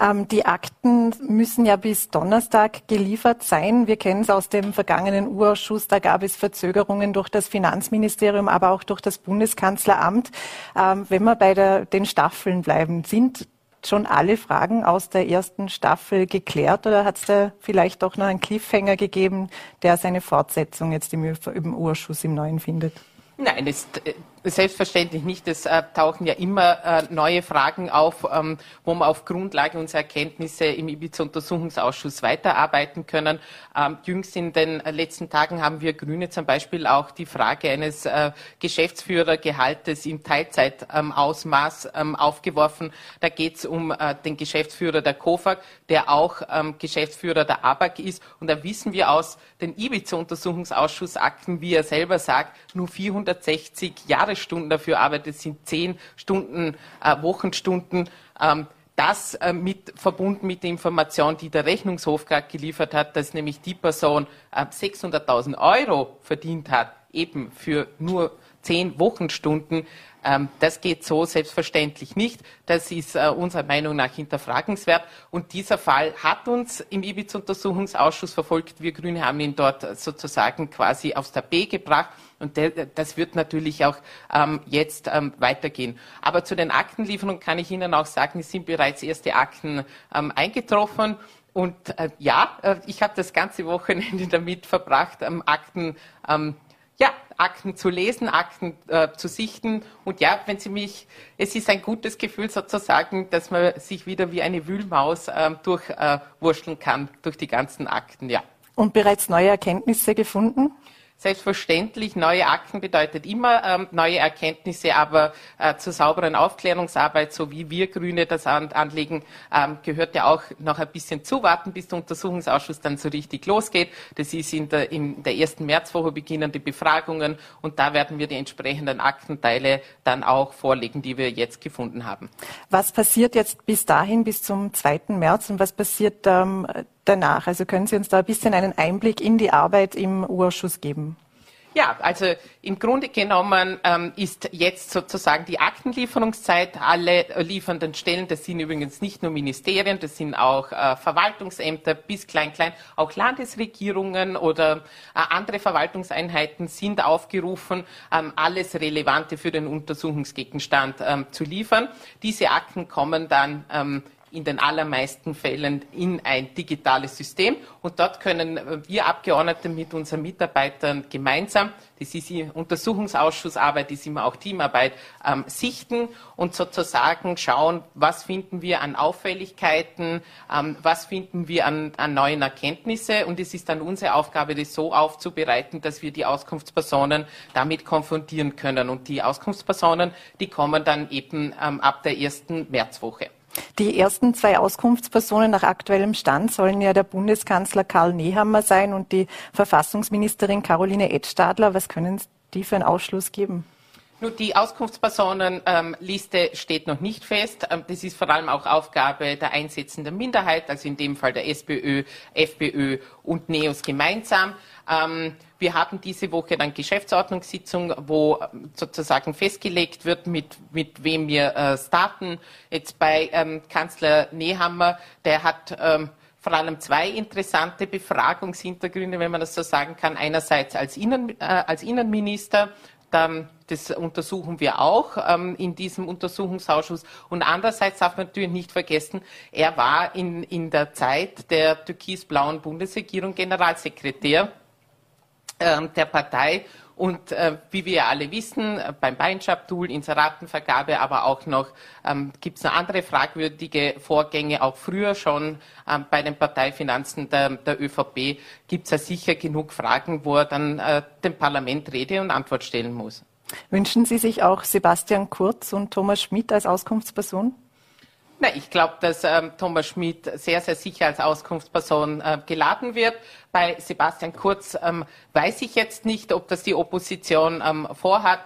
Ähm, die Akten müssen ja bis Donnerstag geliefert sein. Wir kennen es aus dem vergangenen Urausschuss. Da gab es Verzögerungen durch das Finanzministerium, aber auch durch das Bundeskanzleramt. Ähm, wenn wir bei der, den Staffeln bleiben, sind schon alle Fragen aus der ersten Staffel geklärt oder hat es da vielleicht doch noch einen Cliffhanger gegeben, der seine Fortsetzung jetzt im, im Urschuss im Neuen findet? Nein, es, äh, selbstverständlich nicht. Es äh, tauchen ja immer äh, neue Fragen auf, ähm, wo wir auf Grundlage unserer Erkenntnisse im Ibiza-Untersuchungsausschuss weiterarbeiten können. Ähm, jüngst in den letzten Tagen haben wir Grüne zum Beispiel auch die Frage eines äh, Geschäftsführergehaltes im Teilzeitausmaß ähm, aufgeworfen. Da geht es um äh, den Geschäftsführer der KOFAG, der auch ähm, Geschäftsführer der ABAG ist. Und da wissen wir aus den Ibiza-Untersuchungsausschussakten, wie er selber sagt, nur 460 Jahresstunden dafür arbeitet, sind zehn Stunden, äh, Wochenstunden. Ähm, das äh, mit, verbunden mit der Information, die der Rechnungshof gerade geliefert hat, dass nämlich die Person äh, 600.000 Euro verdient hat, eben für nur zehn Wochenstunden, ähm, das geht so selbstverständlich nicht. Das ist äh, unserer Meinung nach hinterfragenswert. Und dieser Fall hat uns im Ibiza-Untersuchungsausschuss verfolgt. Wir Grüne haben ihn dort sozusagen quasi aufs Tapet gebracht. Und das wird natürlich auch ähm, jetzt ähm, weitergehen. Aber zu den Aktenlieferungen kann ich Ihnen auch sagen, es sind bereits erste Akten ähm, eingetroffen. Und äh, ja, äh, ich habe das ganze Wochenende damit verbracht, Akten ja, Akten zu lesen, Akten äh, zu sichten. Und ja, wenn Sie mich, es ist ein gutes Gefühl sozusagen, dass man sich wieder wie eine Wühlmaus äh, durchwurschteln äh, kann durch die ganzen Akten, ja. Und bereits neue Erkenntnisse gefunden? Selbstverständlich, neue Akten bedeutet immer ähm, neue Erkenntnisse, aber äh, zur sauberen Aufklärungsarbeit, so wie wir Grüne das an, anlegen, ähm, gehört ja auch noch ein bisschen zuwarten, bis der Untersuchungsausschuss dann so richtig losgeht. Das ist in der, in der ersten Märzwoche beginnen die Befragungen und da werden wir die entsprechenden Aktenteile dann auch vorlegen, die wir jetzt gefunden haben. Was passiert jetzt bis dahin, bis zum 2. März und was passiert ähm, danach? Also können Sie uns da ein bisschen einen Einblick in die Arbeit im Urschuss geben? Ja, also im Grunde genommen ähm, ist jetzt sozusagen die Aktenlieferungszeit. Alle liefernden Stellen, das sind übrigens nicht nur Ministerien, das sind auch äh, Verwaltungsämter bis klein, klein, auch Landesregierungen oder äh, andere Verwaltungseinheiten sind aufgerufen, ähm, alles Relevante für den Untersuchungsgegenstand ähm, zu liefern. Diese Akten kommen dann ähm, in den allermeisten Fällen in ein digitales System. Und dort können wir Abgeordnete mit unseren Mitarbeitern gemeinsam, das ist die Untersuchungsausschussarbeit, das ist immer auch Teamarbeit, ähm, sichten und sozusagen schauen, was finden wir an Auffälligkeiten, ähm, was finden wir an, an neuen Erkenntnisse. Und es ist dann unsere Aufgabe, das so aufzubereiten, dass wir die Auskunftspersonen damit konfrontieren können. Und die Auskunftspersonen, die kommen dann eben ähm, ab der ersten Märzwoche. Die ersten zwei Auskunftspersonen nach aktuellem Stand sollen ja der Bundeskanzler Karl Nehammer sein und die Verfassungsministerin Caroline Edstadler. Was können die für einen Ausschluss geben? Nur die Auskunftspersonenliste ähm, steht noch nicht fest. Ähm, das ist vor allem auch Aufgabe der einsetzenden Minderheit, also in dem Fall der SPÖ, FPÖ und NEOS gemeinsam. Ähm, wir haben diese Woche dann Geschäftsordnungssitzung, wo sozusagen festgelegt wird, mit, mit wem wir äh, starten. Jetzt bei Kanzler Nehammer, der hat vor allem zwei interessante Befragungshintergründe, wenn man das so sagen kann. Einerseits als, Innen, äh, als Innenminister das untersuchen wir auch ähm, in diesem Untersuchungsausschuss. Und andererseits darf man natürlich nicht vergessen, er war in, in der Zeit der türkis-blauen Bundesregierung Generalsekretär äh, der Partei und äh, wie wir alle wissen, beim Beinschab-Tool, Inseratenvergabe, aber auch noch ähm, gibt es noch andere fragwürdige Vorgänge, auch früher schon ähm, bei den Parteifinanzen der, der ÖVP gibt es ja sicher genug Fragen, wo er dann äh, dem Parlament Rede und Antwort stellen muss. Wünschen Sie sich auch Sebastian Kurz und Thomas Schmidt als Auskunftsperson? Na, ich glaube, dass ähm, Thomas Schmidt sehr, sehr sicher als Auskunftsperson äh, geladen wird. Bei Sebastian Kurz ähm, weiß ich jetzt nicht, ob das die Opposition ähm, vorhat.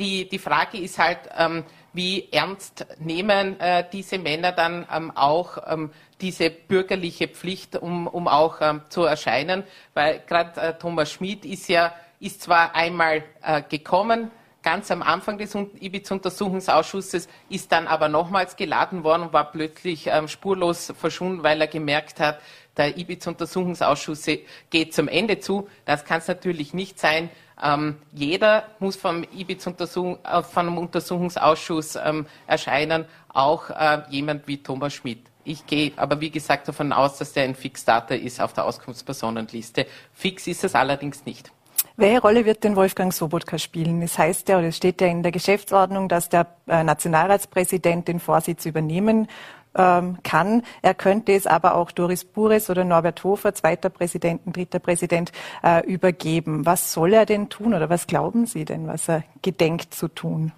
Die, die Frage ist halt, ähm, wie ernst nehmen äh, diese Männer dann ähm, auch ähm, diese bürgerliche Pflicht, um, um auch zu erscheinen. Weil gerade äh, Thomas Schmidt ist ja ist zwar einmal äh, gekommen, ganz am Anfang des Ibiza-Untersuchungsausschusses, ist dann aber nochmals geladen worden und war plötzlich ähm, spurlos verschwunden, weil er gemerkt hat, der Ibiza-Untersuchungsausschuss geht zum Ende zu. Das kann es natürlich nicht sein. Ähm, jeder muss vom Ibiza-Untersuchung, äh, einem Untersuchungsausschuss ähm, erscheinen, auch äh, jemand wie Thomas Schmidt. Ich gehe aber, wie gesagt, davon aus, dass der ein Fixdata ist auf der Auskunftspersonenliste. Fix ist es allerdings nicht. Welche Rolle wird denn Wolfgang Sobotka spielen? Es heißt ja, oder es steht ja in der Geschäftsordnung, dass der äh, Nationalratspräsident den Vorsitz übernehmen ähm, kann. Er könnte es aber auch Doris Bures oder Norbert Hofer, zweiter Präsident, dritter Präsident, äh, übergeben. Was soll er denn tun oder was glauben Sie denn, was er gedenkt zu tun?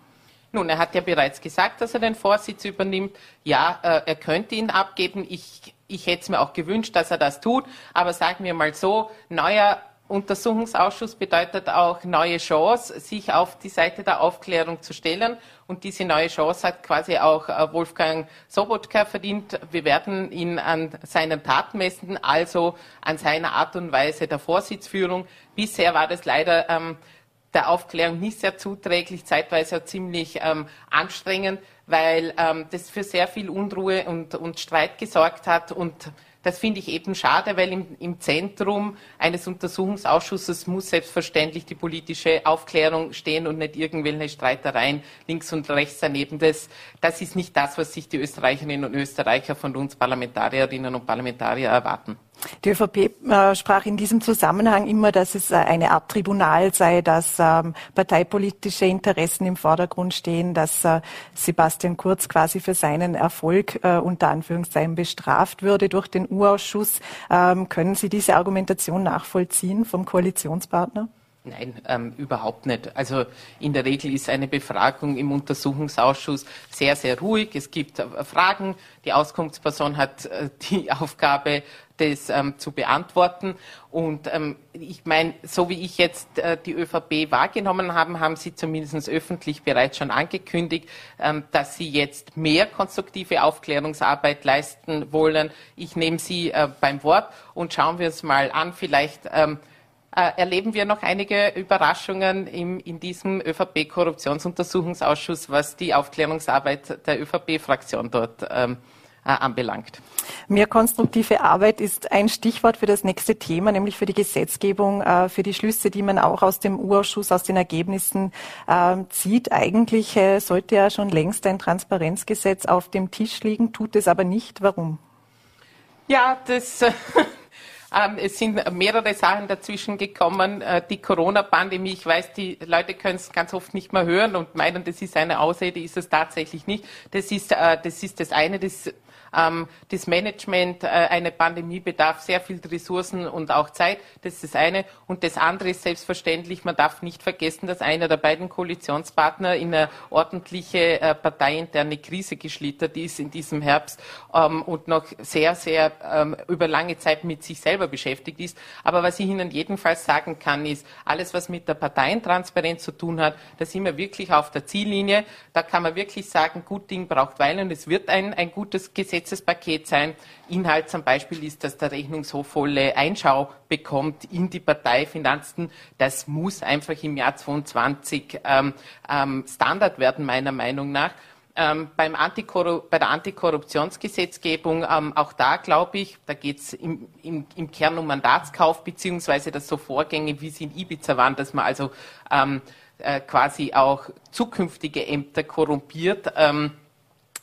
Nun, er hat ja bereits gesagt, dass er den Vorsitz übernimmt. Ja, äh, er könnte ihn abgeben. Ich, ich hätte es mir auch gewünscht, dass er das tut. Aber sagen wir mal so, neuer Untersuchungsausschuss bedeutet auch neue Chance, sich auf die Seite der Aufklärung zu stellen. Und diese neue Chance hat quasi auch äh, Wolfgang Sobotka verdient. Wir werden ihn an seinen Taten messen, also an seiner Art und Weise der Vorsitzführung. Bisher war das leider ähm, der Aufklärung nicht sehr zuträglich, zeitweise auch ziemlich ähm, anstrengend, weil ähm, das für sehr viel Unruhe und, und Streit gesorgt hat und das finde ich eben schade, weil im, im, Zentrum eines Untersuchungsausschusses muss selbstverständlich die politische Aufklärung stehen und nicht irgendwelche Streitereien links und rechts daneben. Das, das ist nicht das, was sich die Österreicherinnen und Österreicher von uns Parlamentarierinnen und Parlamentarier erwarten. Die ÖVP äh, sprach in diesem Zusammenhang immer, dass es äh, eine Art Tribunal sei, dass ähm, parteipolitische Interessen im Vordergrund stehen, dass äh, Sebastian Kurz quasi für seinen Erfolg äh, unter Anführungszeichen bestraft würde durch den U-Ausschuss. Ähm, können Sie diese Argumentation nachvollziehen vom Koalitionspartner? Nein, ähm, überhaupt nicht. Also in der Regel ist eine Befragung im Untersuchungsausschuss sehr, sehr ruhig. Es gibt äh, Fragen. Die Auskunftsperson hat äh, die Aufgabe, das ähm, zu beantworten. Und ähm, ich meine, so wie ich jetzt äh, die ÖVP wahrgenommen habe, haben Sie zumindest öffentlich bereits schon angekündigt, ähm, dass Sie jetzt mehr konstruktive Aufklärungsarbeit leisten wollen. Ich nehme Sie äh, beim Wort und schauen wir uns mal an, vielleicht ähm, äh, erleben wir noch einige Überraschungen im, in diesem ÖVP-Korruptionsuntersuchungsausschuss, was die Aufklärungsarbeit der ÖVP-Fraktion dort ähm, äh, anbelangt. Mehr konstruktive Arbeit ist ein Stichwort für das nächste Thema, nämlich für die Gesetzgebung, äh, für die Schlüsse, die man auch aus dem U-Ausschuss, aus den Ergebnissen äh, zieht. Eigentlich äh, sollte ja schon längst ein Transparenzgesetz auf dem Tisch liegen, tut es aber nicht. Warum? Ja, das Ähm, es sind mehrere Sachen dazwischen gekommen. Äh, die Corona-Pandemie, ich weiß, die Leute können es ganz oft nicht mehr hören und meinen, das ist eine Ausrede, ist es tatsächlich nicht. Das ist, äh, das ist das eine. Das Ähm, das Management, äh, eine Pandemie bedarf sehr viel Ressourcen und auch Zeit. Das ist das eine. Und das andere ist selbstverständlich, man darf nicht vergessen, dass einer der beiden Koalitionspartner in eine ordentliche äh, parteiinterne Krise geschlittert ist in diesem Herbst ähm, und noch sehr, sehr ähm, über lange Zeit mit sich selber beschäftigt ist. Aber was ich Ihnen jedenfalls sagen kann, ist, alles, was mit der Parteientransparenz zu tun hat, da sind wir wirklich auf der Ziellinie. Da kann man wirklich sagen, gut Ding braucht Weile und es wird ein, ein gutes Gesetzespaket sein. Inhalt zum Beispiel ist, dass der Rechnungshof volle Einschau bekommt in die Parteifinanzen. Das muss einfach im Jahr 2022 ähm, ähm, Standard werden, meiner Meinung nach. Ähm, beim bei der Antikorruptionsgesetzgebung, ähm, auch da glaube ich, da geht es im, im, im, Kern um Mandatskauf, beziehungsweise dass so Vorgänge, wie sie in Ibiza waren, dass man also ähm, äh, quasi auch zukünftige Ämter korrumpiert, ähm,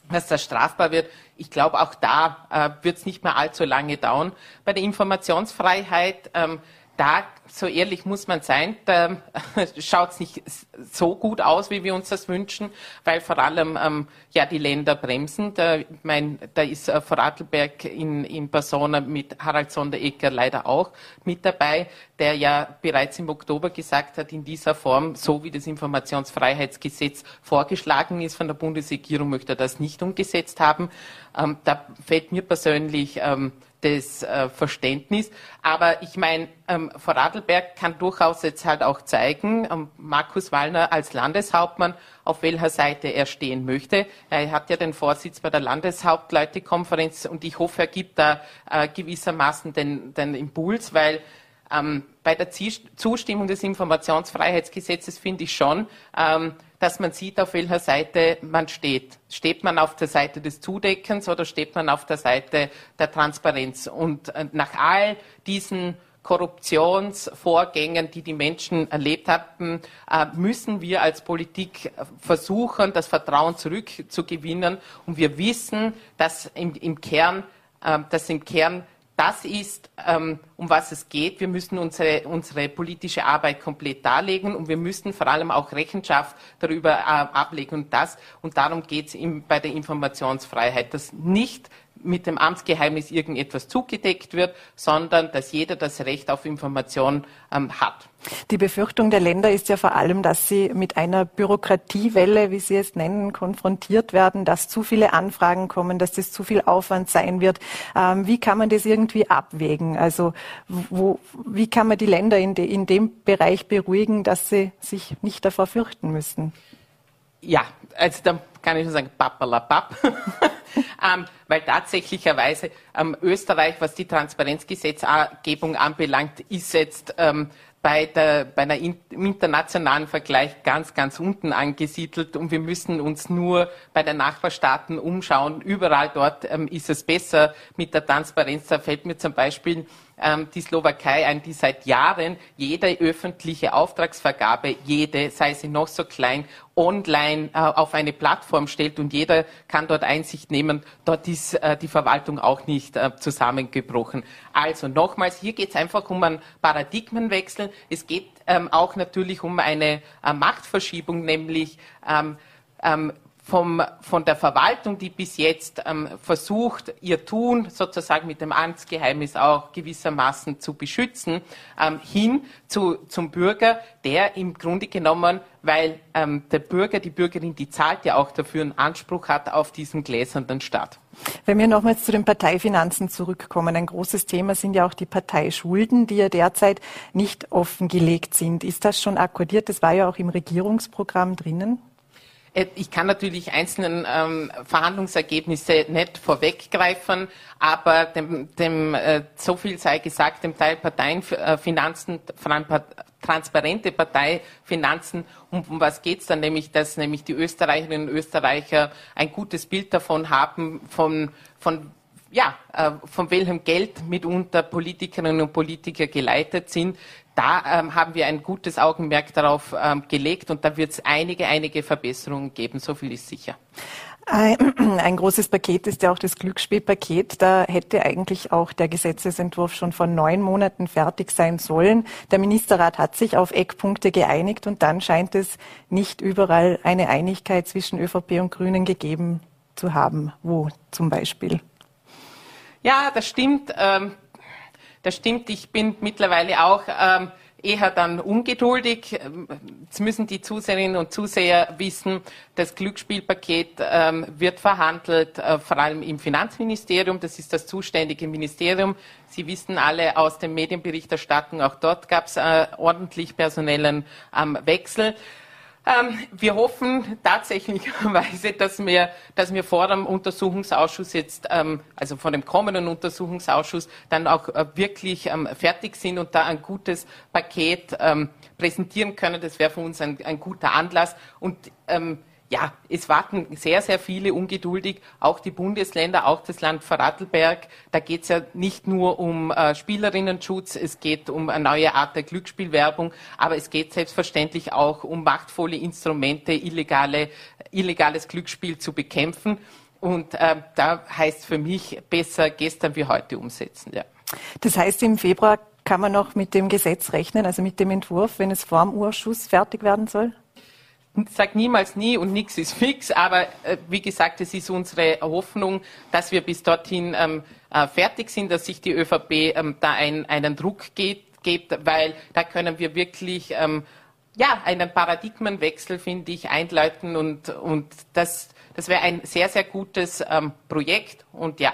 dass das strafbar wird. Ich glaube, auch da äh, wird es nicht mehr allzu lange dauern. Bei der Informationsfreiheit, ähm, da, so ehrlich muss man sein, da schaut es nicht so gut aus, wie wir uns das wünschen, weil vor allem ähm, ja die Länder bremsen. Da, mein, da ist äh, Vorarlberg in, in Persona mit Harald Sonderegger leider auch mit dabei, der ja bereits im Oktober gesagt hat, in dieser Form, so wie das Informationsfreiheitsgesetz vorgeschlagen ist von der Bundesregierung, möchte er das nicht umgesetzt haben. Ähm, da fällt mir persönlich ähm, das äh, Verständnis. Aber ich meine, ähm, Vorarlberg kann durchaus jetzt halt auch zeigen, ähm, Markus Wallner als Landeshauptmann, auf welcher Seite er stehen möchte. Er hat ja den Vorsitz bei der Landeshauptleutekonferenz und ich hoffe, er gibt da äh, gewissermaßen den, den Impuls, weil ähm, bei der Zustimmung des Informationsfreiheitsgesetzes finde ich schon, ähm, dass man sieht, auf welcher Seite man steht. Steht man auf der Seite des Zudeckens oder steht man auf der Seite der Transparenz? Und äh, nach all diesen Korruptionsvorgängen, die die Menschen erlebt haben, äh, müssen wir als Politik versuchen, das Vertrauen zurückzugewinnen. Und wir wissen, dass im, Kern, äh, dass im Kern das ist, ähm, um was es geht. Wir müssen unsere, unsere politische Arbeit komplett darlegen und wir müssen vor allem auch Rechenschaft darüber äh, ablegen. Und das, und darum geht es bei der Informationsfreiheit, dass nicht mit dem Amtsgeheimnis irgendetwas zugedeckt wird, sondern dass jeder das Recht auf Information ähm, hat. Die Befürchtung der Länder ist ja vor allem, dass sie mit einer Bürokratiewelle, wie Sie es nennen, konfrontiert werden, dass zu viele Anfragen kommen, dass das zu viel Aufwand sein wird. Ähm, wie kann man das irgendwie abwägen? Also wo, wie kann man die Länder in, de, in dem Bereich beruhigen, dass sie sich nicht davor fürchten müssen? Ja, also da kann ich nur sagen, pappalapapp. ähm, weil tatsächlicherweise ähm, Österreich, was die Transparenzgesetzgebung anbelangt, ist jetzt ähm, bei, der, bei einer in, im internationalen Vergleich ganz, ganz unten angesiedelt und wir müssen uns nur bei den Nachbarstaaten umschauen. Überall dort ähm, ist es besser mit der Transparenz. Da fällt mir zum Beispiel die Slowakei ein, die seit Jahren jede öffentliche Auftragsvergabe, jede, sei sie noch so klein, online äh, auf eine Plattform stellt und jeder kann dort Einsicht nehmen. Dort ist äh, die Verwaltung auch nicht äh, zusammengebrochen. Also nochmals, hier geht es einfach um einen Paradigmenwechsel. Es geht ähm, auch natürlich um eine Machtverschiebung, nämlich ähm, ähm, vom, von der Verwaltung, die bis jetzt ähm, versucht, ihr Tun sozusagen mit dem Amtsgeheimnis auch gewissermaßen zu beschützen, ähm, hin zu, zum Bürger, der im Grunde genommen, weil ähm, der Bürger, die Bürgerin, die zahlt ja auch dafür, einen Anspruch hat auf diesen gläsernen Staat. Wenn wir nochmals zu den Parteifinanzen zurückkommen, ein großes Thema sind ja auch die Parteischulden, die ja derzeit nicht offengelegt sind. Ist das schon akkordiert? Das war ja auch im Regierungsprogramm drinnen. Äh, ich kann natürlich einzelnen ähm, Verhandlungsergebnisse nicht vorweggreifen, aber dem, dem äh, so viel sei gesagt, dem Teil Parteienfinanzen, allem transparente Parteifinanzen, um, um was geht's dann nämlich, dass nämlich die Österreicherinnen und Österreicher ein gutes Bild davon haben, von, von ja, äh, von welchem Geld mitunter Politikerinnen und Politiker geleitet sind. Da ähm, haben wir ein gutes Augenmerk darauf ähm, gelegt und da wird es einige, einige Verbesserungen geben, so viel ist sicher. Ein großes Paket ist ja auch das Glücksspielpaket. Da hätte eigentlich auch der Gesetzesentwurf schon vor neun Monaten fertig sein sollen. Der Ministerrat hat sich auf Eckpunkte geeinigt und dann scheint es nicht überall eine Einigkeit zwischen ÖVP und Grünen gegeben zu haben. Wo zum Beispiel? Ja, das stimmt. Ähm, das stimmt. Ich bin mittlerweile auch ähm, eher dann ungeduldig. Jetzt müssen die Zuseherinnen und Zuseher wissen, das Glücksspielpaket ähm, wird verhandelt, äh, vor allem im Finanzministerium. Das ist das zuständige Ministerium. Sie wissen alle aus der Medienberichterstattung, auch dort gab es äh, ordentlich personellen ähm, Wechsel. Ähm, wir hoffen tatsächlicherweise, dass wir, dass wir vor dem Untersuchungsausschuss jetzt, ähm, also vor dem kommenden Untersuchungsausschuss, dann auch äh, wirklich ähm, fertig sind und da ein gutes Paket ähm, präsentieren können. Das wäre für uns ein, ein guter Anlass. Und ähm, ja, es warten sehr, sehr viele ungeduldig, auch die Bundesländer, auch das Land Vorarlberg. Da geht es ja nicht nur um äh, Spielerinnenschutz, es geht um eine neue Art der Glücksspielwerbung, aber es geht selbstverständlich auch um machtvolle Instrumente, illegale, illegales Glücksspiel zu bekämpfen. Und äh, da heißt für mich besser gestern wie heute umsetzen. Ja. Das heißt, im Februar kann man noch mit dem Gesetz rechnen, also mit dem Entwurf, wenn es vor dem Urschuss fertig werden soll? Sage niemals nie und nichts ist fix, aber äh, wie gesagt, es ist unsere Hoffnung, dass wir bis dorthin ähm, äh, fertig sind, dass sich die ÖVP ähm, da ein, einen Druck geht, gibt, weil da können wir wirklich ähm, ja, einen Paradigmenwechsel, finde ich, einleiten und, und das, das wäre ein sehr, sehr gutes ähm, Projekt und ja,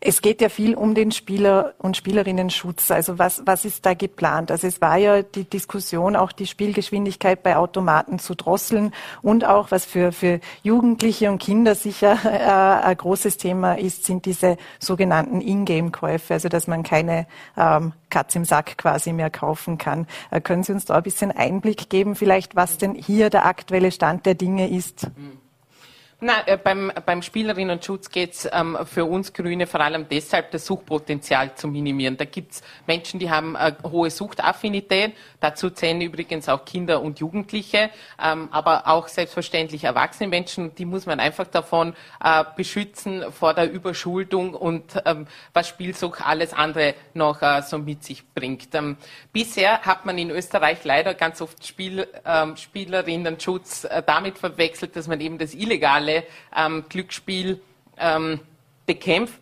es geht ja viel um den Spieler- und Spielerinnenschutz. Also was, was ist da geplant? Also es war ja die Diskussion, auch die Spielgeschwindigkeit bei Automaten zu drosseln und auch, was für, für Jugendliche und Kinder sicher äh, ein großes Thema ist, sind diese sogenannten Ingame-Käufe, also dass man keine ähm, Katz im Sack quasi mehr kaufen kann. Äh, können Sie uns da ein bisschen Einblick geben, vielleicht, was denn hier der aktuelle Stand der Dinge ist? Mhm. Na, äh, beim, beim Spielerinnenschutz geht es ähm, für uns Grüne vor allem deshalb, das Suchtpotenzial zu minimieren. Da gibt es Menschen, die haben äh, hohe Suchtaffinität. Dazu zählen übrigens auch Kinder und Jugendliche, ähm, aber auch selbstverständlich erwachsene Menschen. Die muss man einfach davon äh, beschützen vor der Überschuldung und ähm, was Spielsucht alles andere noch äh, so mit sich bringt. Ähm, bisher hat man in Österreich leider ganz oft Spiel, ähm, Spielerinnenschutz äh, damit verwechselt, dass man eben das illegale illegale ähm, Glücksspiel ähm, bekämpft.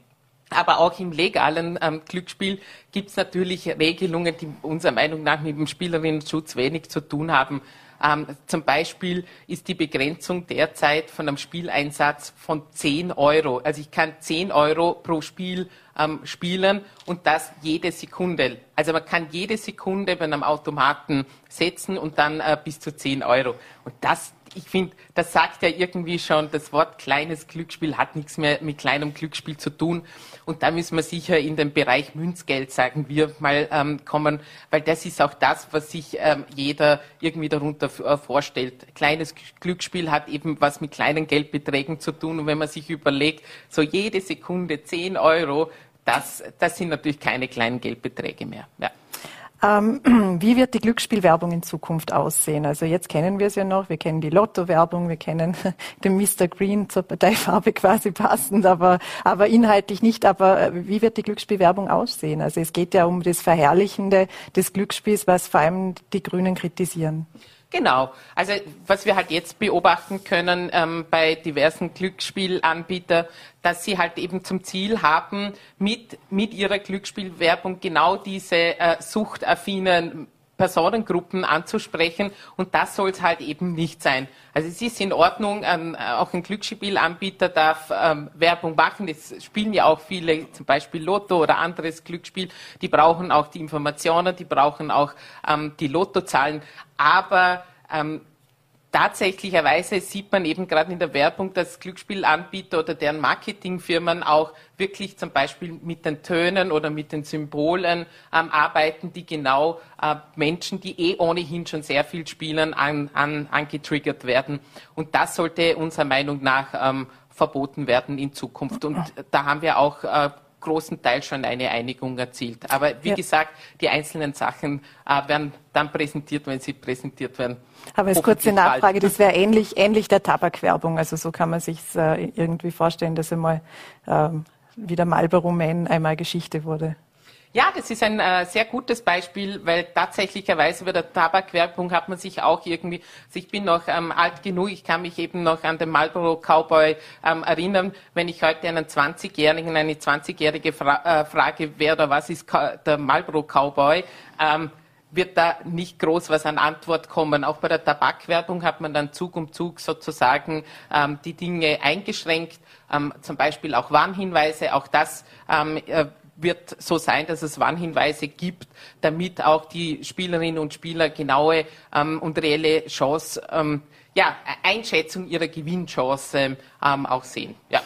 Aber auch im legalen ähm, Glücksspiel gibt es natürlich Regelungen, die unserer Meinung nach mit dem Spielerinnenschutz wenig zu tun haben. Ähm, zum Beispiel ist die Begrenzung derzeit von einem Spieleinsatz von 10 Euro. Also ich kann 10 Euro pro Spiel ähm, spielen und das jede Sekunde. Also man kann jede Sekunde bei einem Automaten setzen und dann äh, bis zu 10 Euro. Und das ich finde, das sagt ja irgendwie schon, das Wort kleines Glücksspiel hat nichts mehr mit kleinem Glücksspiel zu tun. Und da müssen wir sicher in den Bereich Münzgeld, sagen wir, mal ähm, kommen, weil das ist auch das, was sich ähm, jeder irgendwie darunter äh, vorstellt. Kleines Glücksspiel hat eben was mit kleinen Geldbeträgen zu tun. Und wenn man sich überlegt, so jede Sekunde 10 Euro, das, das sind natürlich keine kleinen Geldbeträge mehr. Ja. Ähm, wie wird die Glücksspielwerbung in Zukunft aussehen? Also jetzt kennen wir es ja noch, wir kennen die Lotto-Werbung, wir kennen den Mr. Green zur Parteifarbe quasi passend, aber, aber inhaltlich nicht. Aber äh, wie wird die Glücksspielwerbung aussehen? Also es geht ja um das Verherrlichende des Glücksspiels, was vor allem die Grünen kritisieren. Genau. Also was wir halt jetzt beobachten können ähm, bei diversen Glücksspielanbietern, dass sie halt eben zum Ziel haben, mit, mit ihrer Glücksspielwerbung genau diese äh, suchtaffinen Personengruppen anzusprechen und das soll es halt eben nicht sein. Also es ist in Ordnung, ähm, auch ein Glücksspielanbieter darf ähm, Werbung machen. Es spielen ja auch viele, zum Beispiel Lotto oder anderes Glücksspiel, die brauchen auch die Informationen, die brauchen auch ähm, die Lottozahlen. Aber ähm, tatsächlicherweise sieht man eben gerade in der Werbung, dass Glücksspielanbieter oder deren Marketingfirmen auch wirklich zum Beispiel mit den Tönen oder mit den Symbolen ähm, arbeiten, die genau äh, Menschen, die eh ohnehin schon sehr viel spielen, an, an, angetriggert werden. Und das sollte unserer Meinung nach ähm, verboten werden in Zukunft. Und da haben wir auch äh, großen Teil schon eine Einigung erzielt. Aber wie ja. gesagt, die einzelnen Sachen äh, werden dann präsentiert, wenn sie präsentiert werden. Aber als kurze Nachfrage, das wäre ähnlich, ähnlich der Tabakwerbung. Also so kann man sich äh, irgendwie vorstellen, dass einmal ähm, wie der Marlboro Man einmal Geschichte wurde. Ja, das ist ein äh, sehr gutes Beispiel, weil tatsächlicherweise bei der Tabakwerbung hat man sich auch irgendwie, also ich bin noch ähm, alt genug, ich kann mich eben noch an den Marlboro Cowboy ähm, erinnern, wenn ich heute einen 20-Jährigen, eine 20-Jährige fra äh, frage, wer oder was ist der Marlboro Cowboy, ähm, wird da nicht groß was an Antwort kommen. Auch bei der Tabakwerbung hat man dann Zug um Zug sozusagen ähm, die Dinge eingeschränkt, ähm, zum Beispiel auch Warnhinweise. Auch das ähm, äh, wird so sein, dass es Warnhinweise gibt, damit auch die Spielerinnen und Spieler genaue ähm, und reelle Chance, ähm, ja, Einschätzung ihrer Gewinnchance ähm, auch sehen. Ja.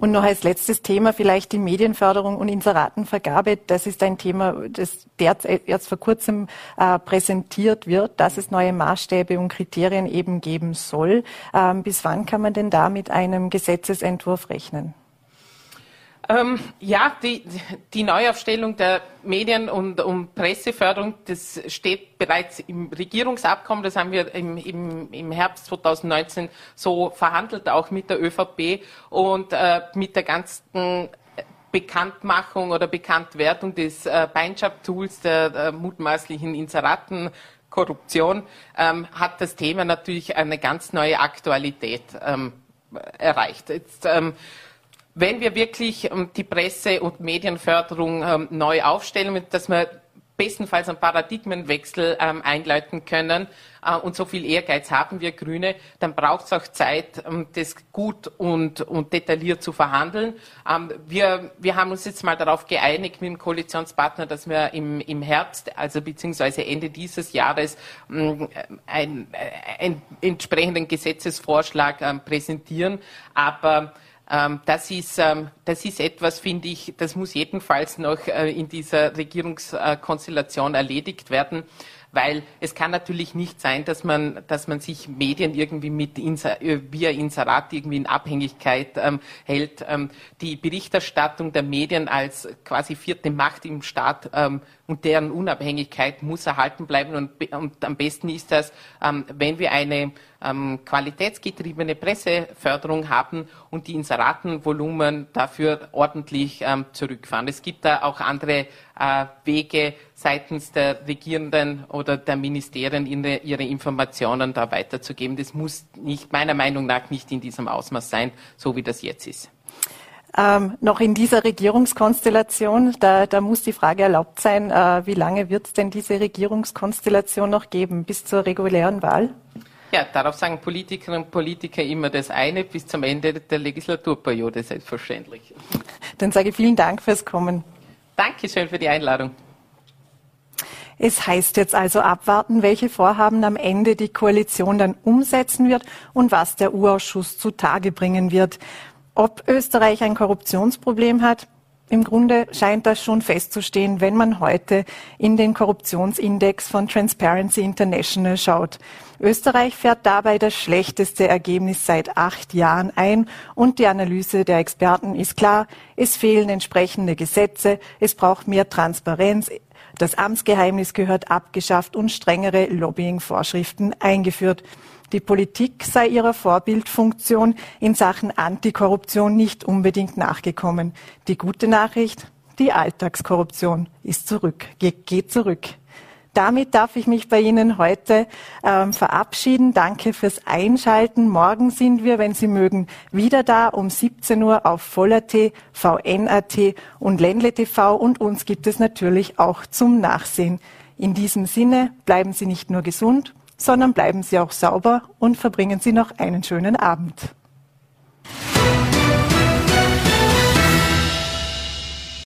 Und noch als letztes Thema vielleicht die Medienförderung und Inseratenvergabe. Das ist ein Thema, das erst vor kurzem äh, präsentiert wird, dass es neue Maßstäbe und Kriterien eben geben soll. Ähm, bis wann kann man denn da mit einem Gesetzesentwurf rechnen? Ähm, ja, die, die Neuaufstellung der Medien- und, und, Presseförderung, das steht bereits im Regierungsabkommen. Das haben wir im, im, im Herbst 2019 so verhandelt, auch mit der ÖVP und äh, mit der ganzen Bekanntmachung oder Bekanntwertung des äh, Beinschab-Tools der, der mutmaßlichen Inseraten Korruption ähm, hat das Thema natürlich eine ganz neue Aktualität ähm, erreicht. Jetzt, ähm, wenn wir wirklich ähm, die Presse- und Medienförderung ähm, neu aufstellen, dass wir bestenfalls einen Paradigmenwechsel ähm, einleiten können äh, und so viel Ehrgeiz haben wir Grüne, dann braucht es auch Zeit, das gut und, und detailliert zu verhandeln. Wir, wir haben uns jetzt mal darauf geeinigt mit dem Koalitionspartner, dass wir im, im Herbst, also beziehungsweise Ende dieses Jahres, einen, äh, entsprechenden Gesetzesvorschlag präsentieren. Aber das, ist, ähm, das ist etwas, finde ich, das muss jedenfalls noch äh, in dieser Regierungskonstellation erledigt werden weil es kann natürlich nicht sein, dass man, dass man sich Medien irgendwie mit Inser, äh, via Inserat irgendwie in Abhängigkeit ähm, hält. Ähm, die Berichterstattung der Medien als quasi vierte Macht im Staat ähm, und deren Unabhängigkeit muss erhalten bleiben. Und, und am besten ist das, ähm, wenn wir eine ähm, qualitätsgetriebene Presseförderung haben und die Inseratenvolumen dafür ordentlich ähm, zurückfahren. Es gibt da auch andere äh, Wege seitens der Regierenden oder der Ministerien, ihre Informationen da weiterzugeben. Das muss nicht, meiner Meinung nach, nicht in diesem Ausmaß sein, so wie das jetzt ist. Ähm, noch in dieser Regierungskonstellation, da, da muss die Frage erlaubt sein, äh, wie lange wird es denn diese Regierungskonstellation noch geben, bis zur regulären Wahl? Ja, darauf sagen Politikerinnen und Politiker immer das eine bis zum Ende der Legislaturperiode selbstverständlich. Dann sage ich vielen Dank fürs Kommen. Dankeschön für die Einladung. Es heißt jetzt also abwarten, welche Vorhaben am Ende die Koalition dann umsetzen wird und was der U-Ausschuss zutage bringen wird. Ob Österreich ein Korruptionsproblem hat, im Grunde scheint das schon festzustehen, wenn man heute in den Korruptionsindex von Transparency International schaut. Österreich fährt dabei das schlechteste Ergebnis seit acht Jahren ein und die Analyse der Experten ist klar, es fehlen entsprechende Gesetze, es braucht mehr Transparenz, das Amtsgeheimnis gehört abgeschafft und strengere Lobbying-Vorschriften eingeführt. Die Politik sei ihrer Vorbildfunktion in Sachen Antikorruption nicht unbedingt nachgekommen. Die gute Nachricht, die Alltagskorruption ist zurück, geht zurück. Damit darf ich mich bei Ihnen heute ähm, verabschieden. Danke fürs Einschalten. Morgen sind wir, wenn Sie mögen, wieder da um 17 Uhr auf Voller.at, VN.at und Ländle TV und uns gibt es natürlich auch zum Nachsehen. In diesem Sinne bleiben Sie nicht nur gesund, sondern bleiben Sie auch sauber und verbringen Sie noch einen schönen Abend.